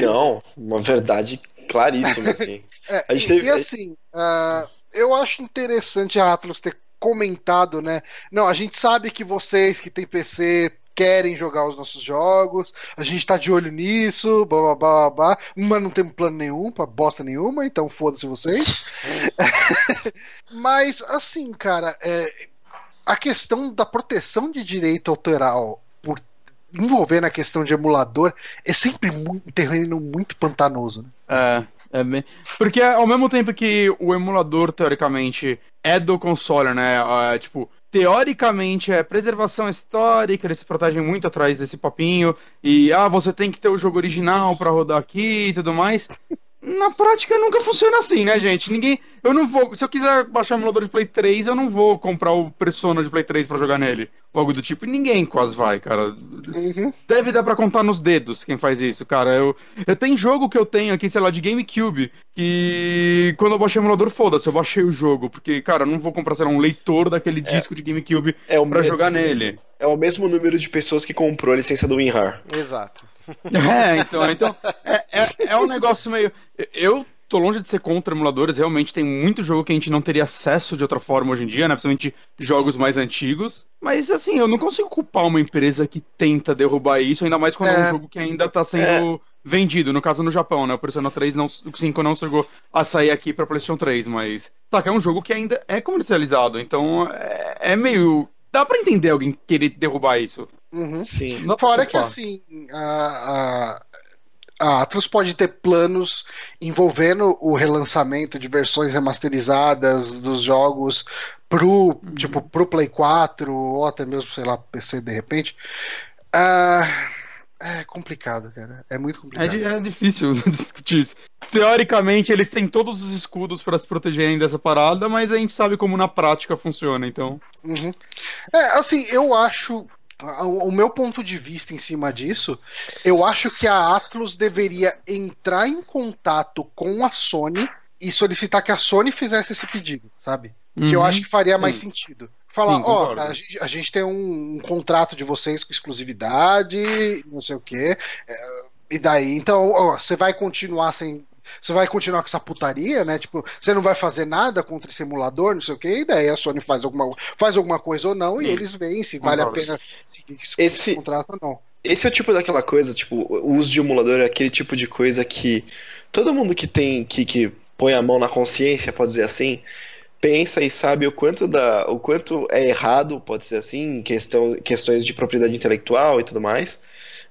Não, uma verdade claríssima, assim. é, e, teve... e, assim, uh, eu acho interessante a Atlas ter comentado, né? Não, a gente sabe que vocês que têm PC querem jogar os nossos jogos, a gente tá de olho nisso, blá blá blá blá, mas não temos plano nenhum pra bosta nenhuma, então foda-se vocês. mas, assim, cara, é, a questão da proteção de direito autoral por envolver na questão de emulador é sempre um terreno muito pantanoso. Né? É, é bem... Porque ao mesmo tempo que o emulador, teoricamente, é do console, né? É, tipo, teoricamente é preservação histórica, eles se protegem muito atrás desse papinho, e ah, você tem que ter o jogo original para rodar aqui e tudo mais. Na prática nunca funciona assim, né, gente? Ninguém. Eu não vou. Se eu quiser baixar o emulador de Play 3, eu não vou comprar o Persona de Play 3 para jogar nele. Ou algo do tipo. Ninguém quase vai, cara. Uhum. Deve dar para contar nos dedos quem faz isso, cara. Eu, eu tenho jogo que eu tenho aqui, sei lá, de GameCube. Que quando eu baixei o emulador, foda-se, eu baixei o jogo. Porque, cara, eu não vou comprar, sei lá, um leitor daquele é, disco de GameCube é pra mesmo, jogar nele. É o mesmo número de pessoas que comprou a licença do WinRAR. Exato. É, então, então é, é, é um negócio meio. Eu tô longe de ser contra emuladores, realmente tem muito jogo que a gente não teria acesso de outra forma hoje em dia, né? Principalmente jogos mais antigos. Mas assim, eu não consigo culpar uma empresa que tenta derrubar isso, ainda mais quando é, é um jogo que ainda tá sendo é. vendido, no caso no Japão, né? O Persona 3 não, o 5 não chegou a sair aqui pra PlayStation 3, mas. Saca, é um jogo que ainda é comercializado, então é, é meio. Dá pra entender alguém querer derrubar isso. Uhum. Sim. Não Fora que assim, a, a, a Atlus pode ter planos envolvendo o relançamento de versões remasterizadas dos jogos pro, uhum. tipo, pro Play 4 ou até mesmo, sei lá, PC de repente. Uh, é complicado, cara. É muito complicado. É, é difícil discutir isso. Teoricamente, eles têm todos os escudos para se protegerem dessa parada, mas a gente sabe como na prática funciona, então. Uhum. É, assim, eu acho o meu ponto de vista em cima disso, eu acho que a Atlus deveria entrar em contato com a Sony e solicitar que a Sony fizesse esse pedido, sabe? Uhum. Que eu uhum. acho que faria mais Sim. sentido. Falar, ó, oh, a, gente, a gente tem um, um, contrato de vocês com exclusividade, não sei o quê. É, e daí, então, ó, você vai continuar sem você vai continuar com essa putaria, né? Tipo, você não vai fazer nada contra esse emulador, não sei o que, e daí a Sony faz alguma, faz alguma coisa ou não, e eles veem se vale a pena seguir esse contrato ou não. Esse é o tipo daquela coisa, tipo, o uso de emulador é aquele tipo de coisa que todo mundo que tem, que, que põe a mão na consciência, pode dizer assim, pensa e sabe o quanto, da, o quanto é errado, pode ser assim, questão, questões de propriedade intelectual e tudo mais,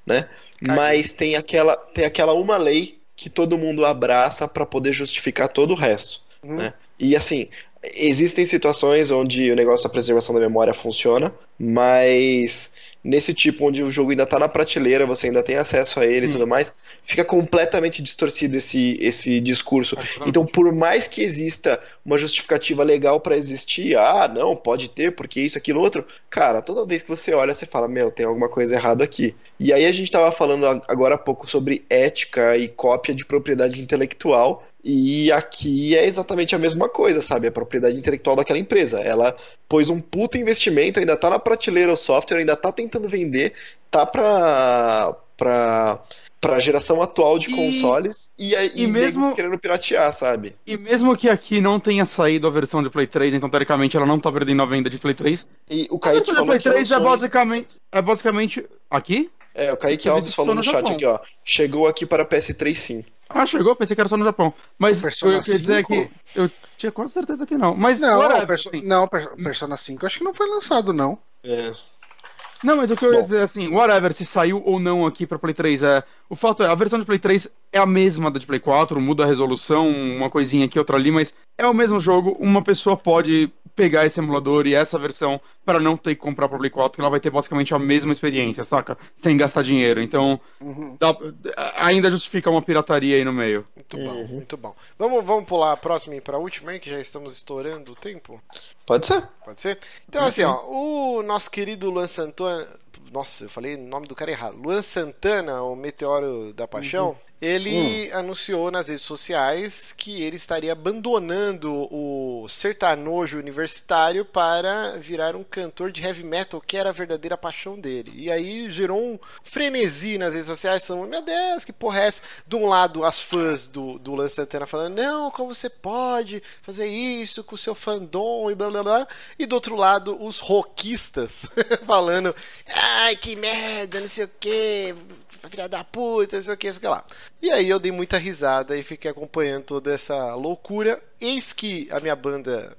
né? Mas tem aquela, tem aquela uma lei que todo mundo abraça para poder justificar todo o resto. Uhum. Né? E assim, existem situações onde o negócio da preservação da memória funciona, mas nesse tipo onde o jogo ainda está na prateleira, você ainda tem acesso a ele Sim. e tudo mais, fica completamente distorcido esse, esse discurso. Então, por mais que exista uma justificativa legal para existir, ah, não, pode ter, porque isso, aquilo, outro, cara, toda vez que você olha, você fala, meu, tem alguma coisa errada aqui. E aí a gente estava falando agora há pouco sobre ética e cópia de propriedade intelectual, e aqui é exatamente a mesma coisa, sabe? A propriedade intelectual daquela empresa. Ela pôs um puto investimento, ainda tá na prateleira o software, ainda tá tentando vender, tá pra. pra para a geração atual de e, consoles e, e, e mesmo querendo piratear, sabe? E mesmo que aqui não tenha saído a versão de Play 3, então teoricamente ela não tá perdendo a venda de Play 3. E o Kaique a Play 3 é, é basicamente é basicamente aqui? É, o Kaique Alves falou no chat Japão. aqui, ó. Chegou aqui para PS3 sim. Ah, chegou? Pensei que era só no Japão. Mas Persona eu queria dizer que. Eu tinha quase certeza que não. Mas não, whatever, perso assim. não, Persona 5 acho que não foi lançado, não. É. Não, mas o que eu Bom. ia dizer assim, whatever, se saiu ou não aqui pra Play 3, é. O fato é, a versão de Play 3 é a mesma da de Play 4, muda a resolução, uma coisinha aqui, outra ali, mas é o mesmo jogo. Uma pessoa pode pegar esse emulador e essa versão para não ter que comprar para Play 4, que ela vai ter basicamente a mesma experiência, saca? Sem gastar dinheiro. Então, uhum. dá, ainda justifica uma pirataria aí no meio. Muito bom, uhum. muito bom. Vamos, vamos pular a próxima e para a última aí, que já estamos estourando o tempo? Pode ser. Pode ser? Então, Pode assim, ó, o nosso querido Luan Santana. Nossa, eu falei o nome do cara errado. Luan Santana, o Meteoro da Paixão. Uhum. Ele hum. anunciou nas redes sociais que ele estaria abandonando o sertanojo universitário para virar um cantor de heavy metal, que era a verdadeira paixão dele. E aí gerou um frenesi nas redes sociais, falando, meu Deus, que porra é essa? De um lado, as fãs do, do Lance Santana falando, não, como você pode fazer isso com o seu fandom e blá blá blá. E do outro lado, os rockistas falando, ai, que merda, não sei o que, filha da puta, sei o que, sei o que lá. E aí eu dei muita risada e fiquei acompanhando toda essa loucura. Eis que a minha banda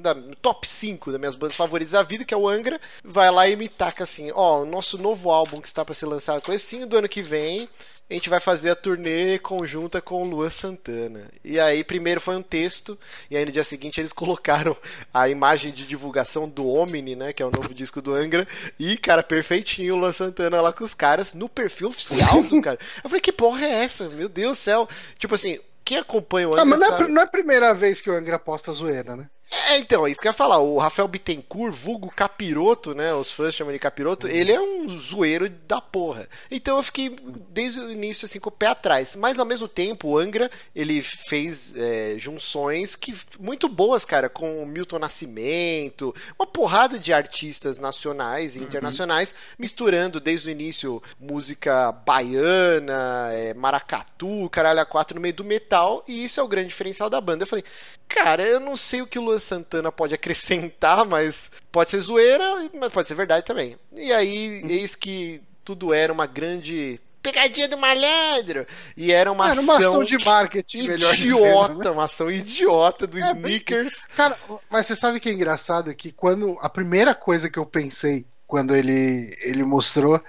da top 5 das minhas bandas favoritas da vida, que é o Angra, vai lá e me taca assim: ó, o nosso novo álbum que está para ser lançado com esse do ano que vem a gente vai fazer a turnê conjunta com o Luan Santana. E aí, primeiro foi um texto, e aí no dia seguinte eles colocaram a imagem de divulgação do Omni, né? Que é o novo disco do Angra, e, cara, perfeitinho o Luan Santana lá com os caras no perfil oficial do cara. Eu falei, que porra é essa? Meu Deus do céu. Tipo assim, quem acompanha o Angra. Ah, mas não é, não é a primeira vez que o Angra posta zoeira, né? É, então, é isso que eu ia falar. O Rafael Bittencourt, vulgo Capiroto, né? Os fãs chamam de Capiroto. Uhum. Ele é um zoeiro da porra. Então eu fiquei desde o início assim com o pé atrás. Mas ao mesmo tempo, o Angra, ele fez é, junções que muito boas, cara, com o Milton Nascimento, uma porrada de artistas nacionais e uhum. internacionais, misturando desde o início música baiana, é, maracatu, caralho a quatro no meio do metal. E isso é o grande diferencial da banda. Eu falei, cara, eu não sei o que o Luan Santana pode acrescentar, mas pode ser zoeira, mas pode ser verdade também. E aí, eis que tudo era uma grande pegadinha do malandro. E era uma, era uma ação, de marketing, idiota, dizendo, né? uma ação idiota do é, Snickers. Cara, mas você sabe que é engraçado que quando a primeira coisa que eu pensei quando ele ele mostrou é,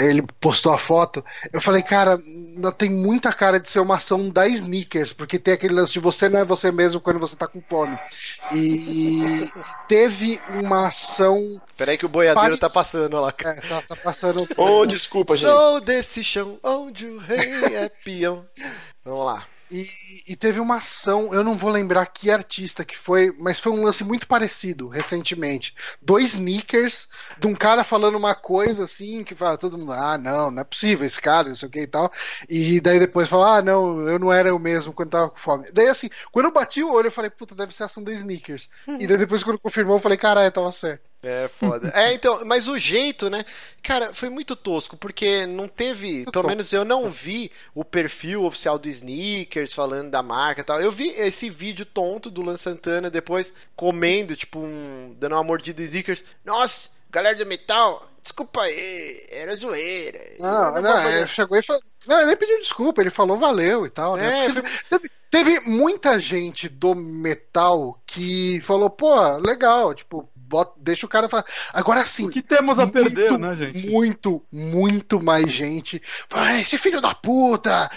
ele postou a foto, eu falei, cara, tem muita cara de ser uma ação da Sneakers, porque tem aquele lance de você não é você mesmo quando você tá com fome. E teve uma ação. Peraí que o boiadeiro tá passando lá. É, tá, tá passando. oh, desculpa, gente. Sou desse chão onde o rei é peão. Vamos lá. E, e, teve uma ação, eu não vou lembrar que artista que foi, mas foi um lance muito parecido recentemente. Dois sneakers de um cara falando uma coisa assim, que fala todo mundo, ah, não, não é possível esse cara, não sei o que e tal. E daí depois fala, ah, não, eu não era eu mesmo quando tava com fome. Daí assim, quando eu bati o olho, eu falei, puta, deve ser ação dos sneakers. e daí depois quando confirmou, eu falei, caralho, tava certo. É foda. é, então, mas o jeito, né? Cara, foi muito tosco, porque não teve. Pelo menos eu não vi o perfil oficial do Sneakers falando da marca e tal. Eu vi esse vídeo tonto do Lan Santana depois comendo, tipo, um, dando uma mordida do Sneakers. Nossa, galera do metal, desculpa aí, era zoeira. Não, não, não ele chegou e falou. Não, ele nem pediu desculpa, ele falou valeu e tal, né? É, foi... teve, teve muita gente do metal que falou, pô, legal, tipo, bota, deixa o cara falar. Agora sim. O que temos a muito, perder, né, gente? Muito, muito mais gente. Esse filho da puta!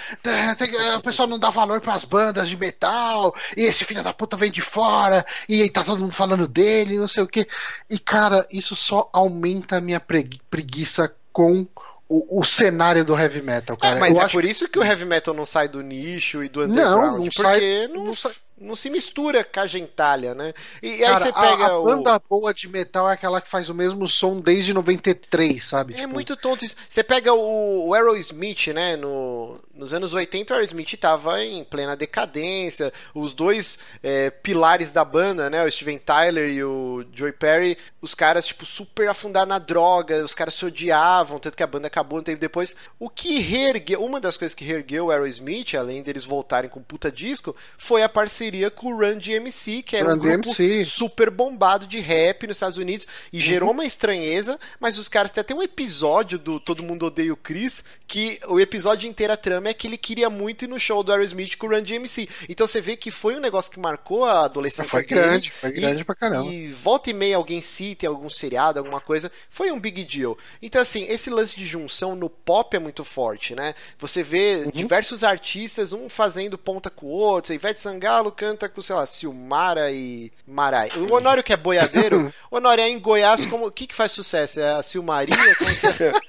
O pessoal não dá valor para as bandas de metal. E esse filho da puta vem de fora. E aí tá todo mundo falando dele, não sei o que. E, cara, isso só aumenta a minha preguiça com o, o, cenário do heavy metal, cara. É, mas Eu é por isso que o heavy metal não sai do nicho e do underground. Não, não porque sai, não, não sai não se mistura com a gentalha, né? E Cara, aí você pega a, a banda boa de metal é aquela que faz o mesmo som desde 93, sabe? É tipo... muito tonto isso. Você pega o, o Aerosmith, né? No, nos anos 80 o Aerosmith estava em plena decadência. Os dois é, pilares da banda, né? O Steven Tyler e o Joey Perry, os caras, tipo, super afundaram na droga, os caras se odiavam, tanto que a banda acabou um tempo depois. O que reergueu, uma das coisas que reergueu o Aerosmith, além deles voltarem com puta disco, foi a parceria parceria com o Run DMC, que era Run um grupo DMC. super bombado de rap nos Estados Unidos e gerou uma estranheza, mas os caras têm até um episódio do Todo Mundo Odeia o Chris, que o episódio inteiro a trama é que ele queria muito ir no show do Aerosmith com o Run DMC. Então você vê que foi um negócio que marcou a adolescência Foi dele. grande, foi E- grande pra caramba. E volta e meia alguém cita em algum seriado, alguma coisa, foi um big deal. Então, assim, esse lance de junção no pop é muito forte, né? Você vê diversos artistas, um fazendo ponta com o outro. Ivete Sangalo canta com, sei lá, Silmara e Marai. O Honório que é boiadeiro, Honório é em Goiás, como, o que que faz sucesso? É a Silmaria? Como que é?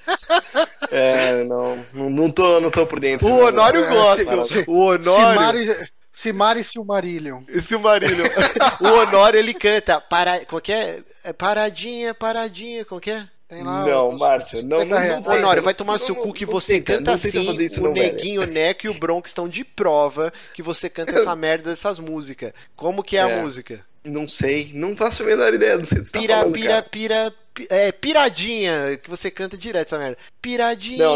É, não, não, não, tô, não tô por dentro. O Honório É, gosta. se- O Honório... Simari, Simari e Silmarillion. Esse Marílio. o Honório, ele canta. Para... Que é? É Paradinha, paradinha, que é? Tem lá Não, os- Márcio, não, não, 50 reais. não tenta, Honório, vai não- tomar no seu não- cu que não você tenta, canta não assim. o não, velho. Neguinho, o Neco e o Bronx estão de prova que você canta essa merda dessas músicas. Como que é, a É. música? Não sei, não faço a menor ideia do que você tá Pira, falando, pira, cara. pira, pi- É, piradinha, que você canta direto essa merda. Piradinha. Não,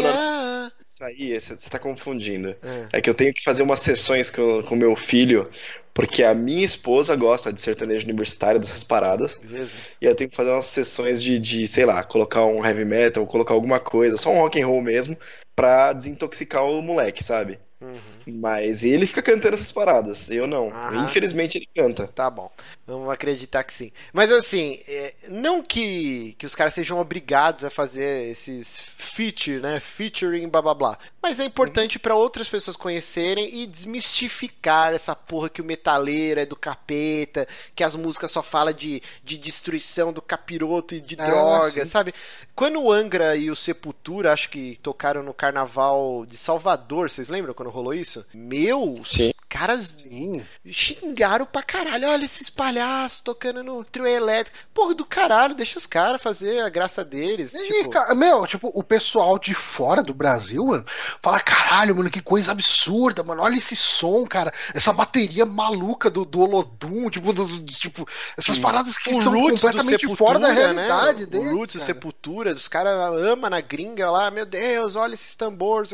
Isso aí, você você tá confundindo. É. É que eu tenho que fazer umas sessões com o meu filho, porque a minha esposa gosta de sertanejo universitário, dessas paradas, Beleza. e eu tenho que fazer umas sessões de, de, sei lá, colocar um heavy metal, colocar alguma coisa, só um rock and roll mesmo, pra desintoxicar o moleque, sabe? Uhum. Mas ele fica cantando essas paradas, eu não. Aham. Infelizmente ele canta. Tá bom. Vamos acreditar que sim. Mas assim, é, não que, que os caras sejam obrigados a fazer esses feature, né? Featuring, blá blá blá. Mas é importante pra outras pessoas conhecerem e desmistificar essa porra que o metaleiro é do capeta, que as músicas só falam de, de destruição do capiroto e de Ah, droga, sim. sabe? Quando o Angra e o Sepultura, acho que tocaram no carnaval de Salvador, vocês lembram quando rolou isso? Meu, Sim. os caras Sim. xingaram pra caralho. Olha esses palhaços tocando no trio elétrico. Porra do caralho, deixa os caras fazer a graça deles. E, tipo, cara, meu, tipo, o pessoal de fora do Brasil, mano, fala, caralho, mano, que coisa absurda, mano. Olha esse som, cara. Essa bateria maluca do, do Olodum, tipo, do- do- tipo, essas paradas que o são completamente fora da realidade né? deles. O Roots cara. Sepultura, os caras amam na gringa lá, meu Deus, olha esses tambores.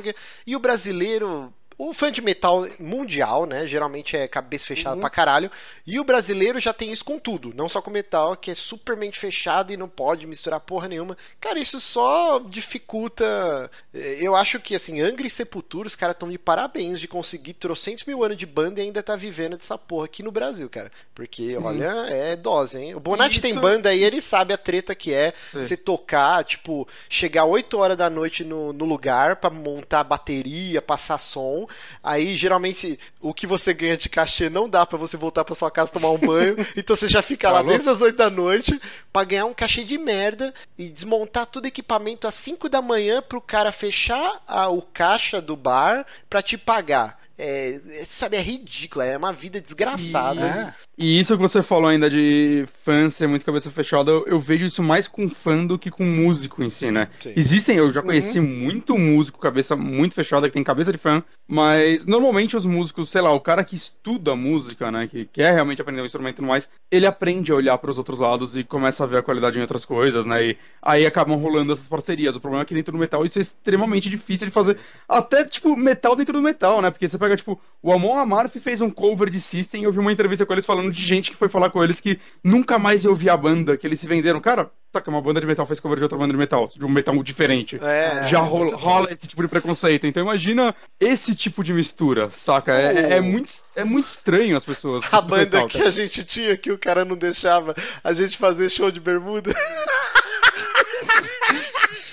E o brasileiro. O fã de metal mundial, né? Geralmente é cabeça fechada Uhum. pra caralho. E o brasileiro já tem isso com tudo. Não só com metal, que é super mente fechado e não pode misturar porra nenhuma. Cara, isso só dificulta. eh, Eu acho que, assim, Angra e Sepultura, os caras estão de parabéns de conseguir trocentos mil anos de banda e ainda tá vivendo dessa porra aqui no Brasil, cara. Porque, olha, é dose, hein? O Bonatti Isso- tem banda aí, ele sabe a treta que é Sim. você tocar, tipo, chegar 8 horas da noite no, no lugar pra montar bateria, passar som. Aí, geralmente, o que você ganha de cachê não dá pra você voltar pra sua casa tomar um banho. então você já fica lá Falou? desde as 8 da noite pra ganhar um cachê de merda e desmontar todo o equipamento às 5 da manhã pro cara fechar a- o caixa do bar pra te pagar. É, é, sabe, é ridículo, é uma vida desgraçada. É. E isso que você falou ainda de fã ser muito cabeça fechada, eu, eu vejo isso mais com fã do que com músico em si, né? Sim. Existem, eu já conheci muito músico cabeça muito fechada, que tem cabeça de fã, mas normalmente os músicos, sei lá, o cara que estuda música, né, que quer realmente aprender um instrumento e tudo mais, ele aprende a olhar para os outros lados e começa a ver a qualidade em outras coisas, né? E aí acabam rolando essas parcerias. O problema é que dentro do metal isso é extremamente difícil de fazer. Até, tipo, metal dentro do metal, né? Porque você tipo, o Amon Amarth fez um cover de System e eu vi uma entrevista com eles falando de gente que foi falar com eles que nunca mais ia ouvir a banda, que eles se venderam. Cara, tá que uma banda de metal fez cover de outra banda de metal, de um metal diferente. É, Já rola, rola esse tipo de preconceito. Então imagina esse tipo de mistura, saca? É, é- é muito, é muito estranho as pessoas. A banda metal, que a gente tinha, que o cara não deixava a gente fazer show de bermuda.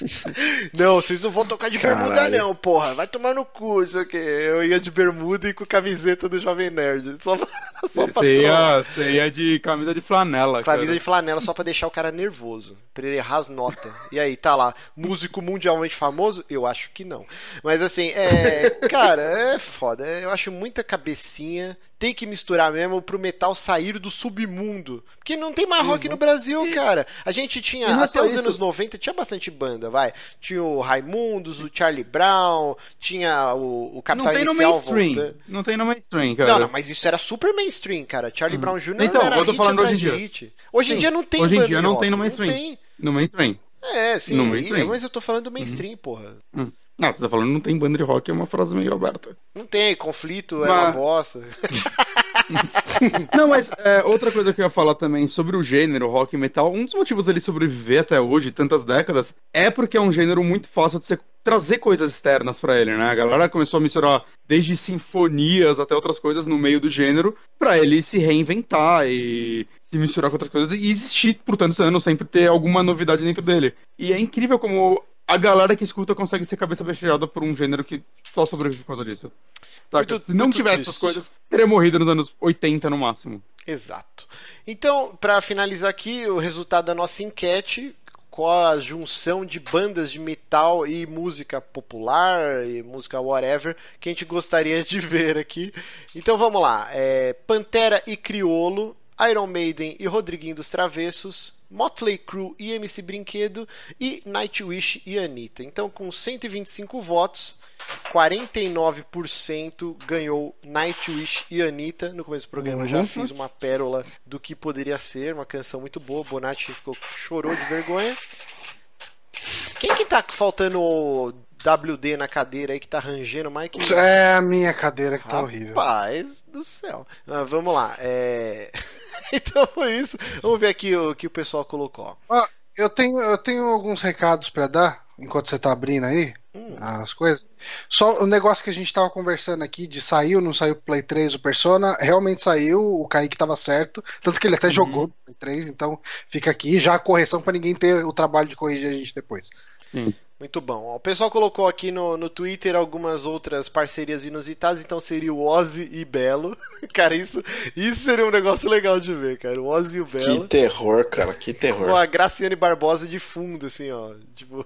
Não, vocês não vão tocar de bermuda, Caralho. não, porra. Vai tomar no cu, isso aqui. Eu ia de bermuda e com camiseta do Jovem Nerd. Só, só pra Você ia, você ia de camisa de flanela, Camisa cara. de flanela só pra deixar o cara nervoso. Pra ele errar as notas. E aí, tá lá. Músico mundialmente famoso? Eu acho que não. Mas assim, é. Cara, é foda. Eu acho muita cabecinha. Tem que misturar mesmo pro metal sair do submundo. Porque não tem mais rock no Brasil, cara. A gente tinha. Não é Até os isso. anos 90 tinha bastante banda, vai. Tinha o Raimundos, o Charlie Brown, tinha o, o Não Capital tem no Inicial mainstream. Não tem no mainstream, cara. Não, não, mas isso era super mainstream, cara. Charlie Brown Jr. Então, era eu tô falando hoje em dia. hit. Hoje em dia não tem Hoje em dia não rock, tem no mainstream. Não tem. No mainstream. É, sim. No mainstream. mas eu tô falando do mainstream, porra. Hum. Não, você tá falando não tem banda de rock, é uma frase meio aberta. Não tem, conflito é Mas- uma bosta. Não, mas é, outra coisa que eu ia falar também sobre o gênero rock e metal, um dos motivos dele sobreviver até hoje, tantas décadas, é porque é um gênero muito fácil de trazer coisas externas para ele, né? A galera começou a misturar desde sinfonias até outras coisas no meio do gênero para ele se reinventar e se misturar com outras coisas e existir por tantos anos, sempre ter alguma novidade dentro dele. E é incrível como a galera que escuta consegue ser cabeça fechada por um gênero que só sobrevive por causa disso. Muito, Se não tivesse essas coisas, teria morrido nos anos 80 no máximo. Exato. Então, para finalizar aqui, o resultado da nossa enquete qual a junção de bandas de metal e música popular e música whatever que a gente gostaria de ver aqui. Então vamos lá: é, Pantera e Criolo, Iron Maiden e Rodriguinho dos Travessos, Motley Crue e MC Brinquedo e Nightwish e Anitta. Então, com 125 votos, 49% ganhou Nightwish e Anitta. No começo do programa uhum. já fiz uma pérola do que poderia ser, uma canção muito boa. Bonatti ficou, chorou de vergonha. Quem que tá faltando WD na cadeira aí que tá rangendo mais que. É a minha cadeira que tá Rapaz horrível. Rapaz do céu. Ah, vamos lá. É... então foi isso. Vamos ver aqui o que o pessoal colocou. Ah, eu, tenho, eu tenho alguns recados para dar enquanto você tá abrindo aí hum. as coisas. Só o negócio que a gente tava conversando aqui de saiu, não saiu pro Play 3 o Persona, realmente saiu, o Kaique tava certo, tanto que ele até uhum. jogou no Play 3, então fica aqui já a correção para ninguém ter o trabalho de corrigir a gente depois. Hum. Muito bom. O pessoal colocou aqui no, no Twitter algumas outras parcerias inusitadas, então seria o Ozzy e Belo. cara, isso, isso seria um negócio legal de ver, cara. O Ozzy e o Belo. Que terror, cara, que terror. Com a Graciane Barbosa de fundo, assim, ó. Tipo.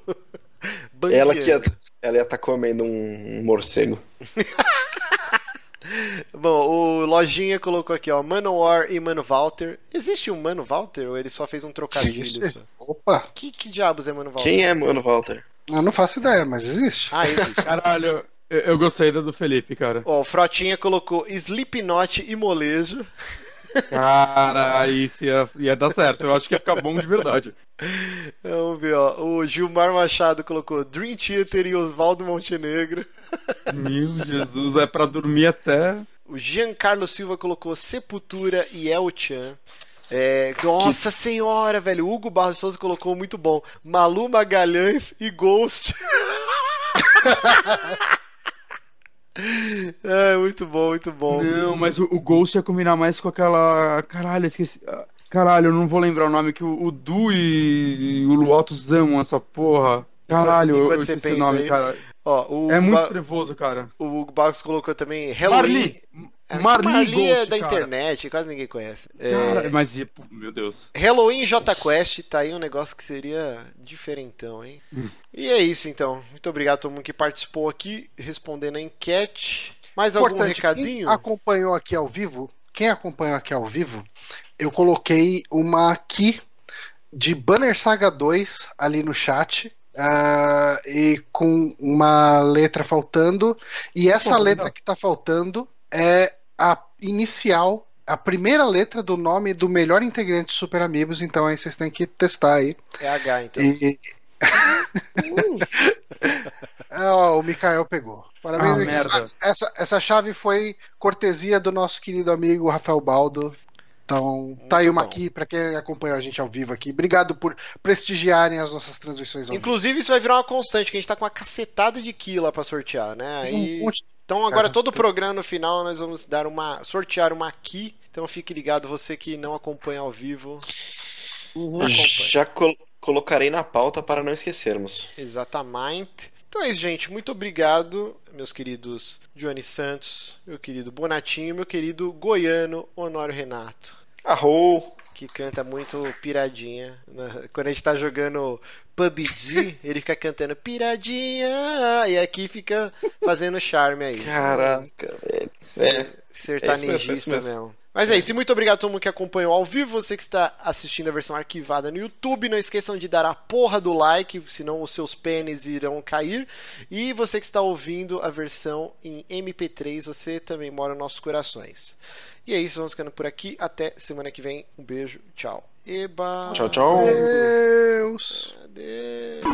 ela que ia, ela ia estar tá comendo um, um morcego. Bom, o Lojinha colocou aqui, ó, Manowar e Mano Walter. Existe um Mano Walter ou ele só fez um trocadilho? Opa! Que, que diabos é Mano Walter? Quem é Mano Walter? Eu não faço ideia, mas existe. Ah, existe. Caralho, eu, eu gostei da do Felipe, cara. Ó, o Frotinha colocou Slipknot e molejo. Cara, isso ia, ia dar certo. Eu acho que ia ficar bom de verdade. Vamos ver, ó. O Gilmar Machado colocou Dream Theater e Oswaldo Montenegro. Meu Jesus, é pra dormir até. O Giancarlo Silva colocou Sepultura e El Chan. É, nossa que... senhora, velho. Hugo Barros Souza colocou muito bom. Malu Magalhães e Ghost. é, muito bom, muito bom. Não, mas o, o, Ghost ia combinar mais com aquela. Caralho, esqueci. Caralho, eu não vou lembrar o nome que o, o Du e, e o Lotus amam essa porra. Caralho, Enquanto eu, eu esqueci o nome, aí, cara. Ó, é muito ba... trevoso, cara. O Hugo Barros colocou também Halloween. Marli. É, Marli, Marli é da cara. internet, quase ninguém conhece. Cara, é... mas, meu Deus. Halloween J Quest, tá aí um negócio que seria diferentão, hein? Hum. E é isso então. Muito obrigado a todo mundo que participou aqui, respondendo a enquete. Mais Importante, algum recadinho? Quem acompanhou aqui ao vivo, quem acompanhou aqui ao vivo, eu coloquei uma key de Banner Saga 2 ali no chat. Uh, e com uma letra faltando, e essa Pô, letra não. que tá faltando é a inicial, a primeira letra do nome do melhor integrante de Super Amigos, então aí vocês têm que testar aí. É H, então. E... ó, o Mikael pegou. Parabéns, ah, merda. Essa, essa chave foi cortesia do nosso querido amigo Rafael Baldo. Então, Muito tá aí uma bom. aqui para quem acompanha a gente ao vivo aqui. Obrigado por prestigiarem as nossas transmissões. Inclusive, isso vai virar uma constante, que a gente tá com uma cacetada de Ki lá pra sortear, né? Aí... Um monte então agora todo o programa no final nós vamos dar uma sortear uma aqui. Então fique ligado você que não acompanha ao vivo. Uhum. Já col colocarei na pauta para não esquecermos. Exatamente. Então é isso, gente. Muito obrigado, meus queridos Johnny Santos, meu querido Bonatinho, meu querido Goiano Honório Renato. Arrou! que canta muito piradinha. Né? Quando a gente tá jogando PUBG, ele fica cantando piradinha, e aqui fica fazendo charme aí. Caraca, velho. É, sertanejista é mesmo. mesmo. Mas é isso, e muito obrigado a todo mundo que acompanhou ao vivo, você que está assistindo a versão arquivada no YouTube, não esqueçam de dar a porra do like, senão os seus pênis irão cair. E você que está ouvindo a versão em MP3, você também mora nos nossos corações. E é isso, vamos ficando por aqui. Até semana que vem. Um beijo, tchau. Eba. Tchau, tchau. Deus. adeus.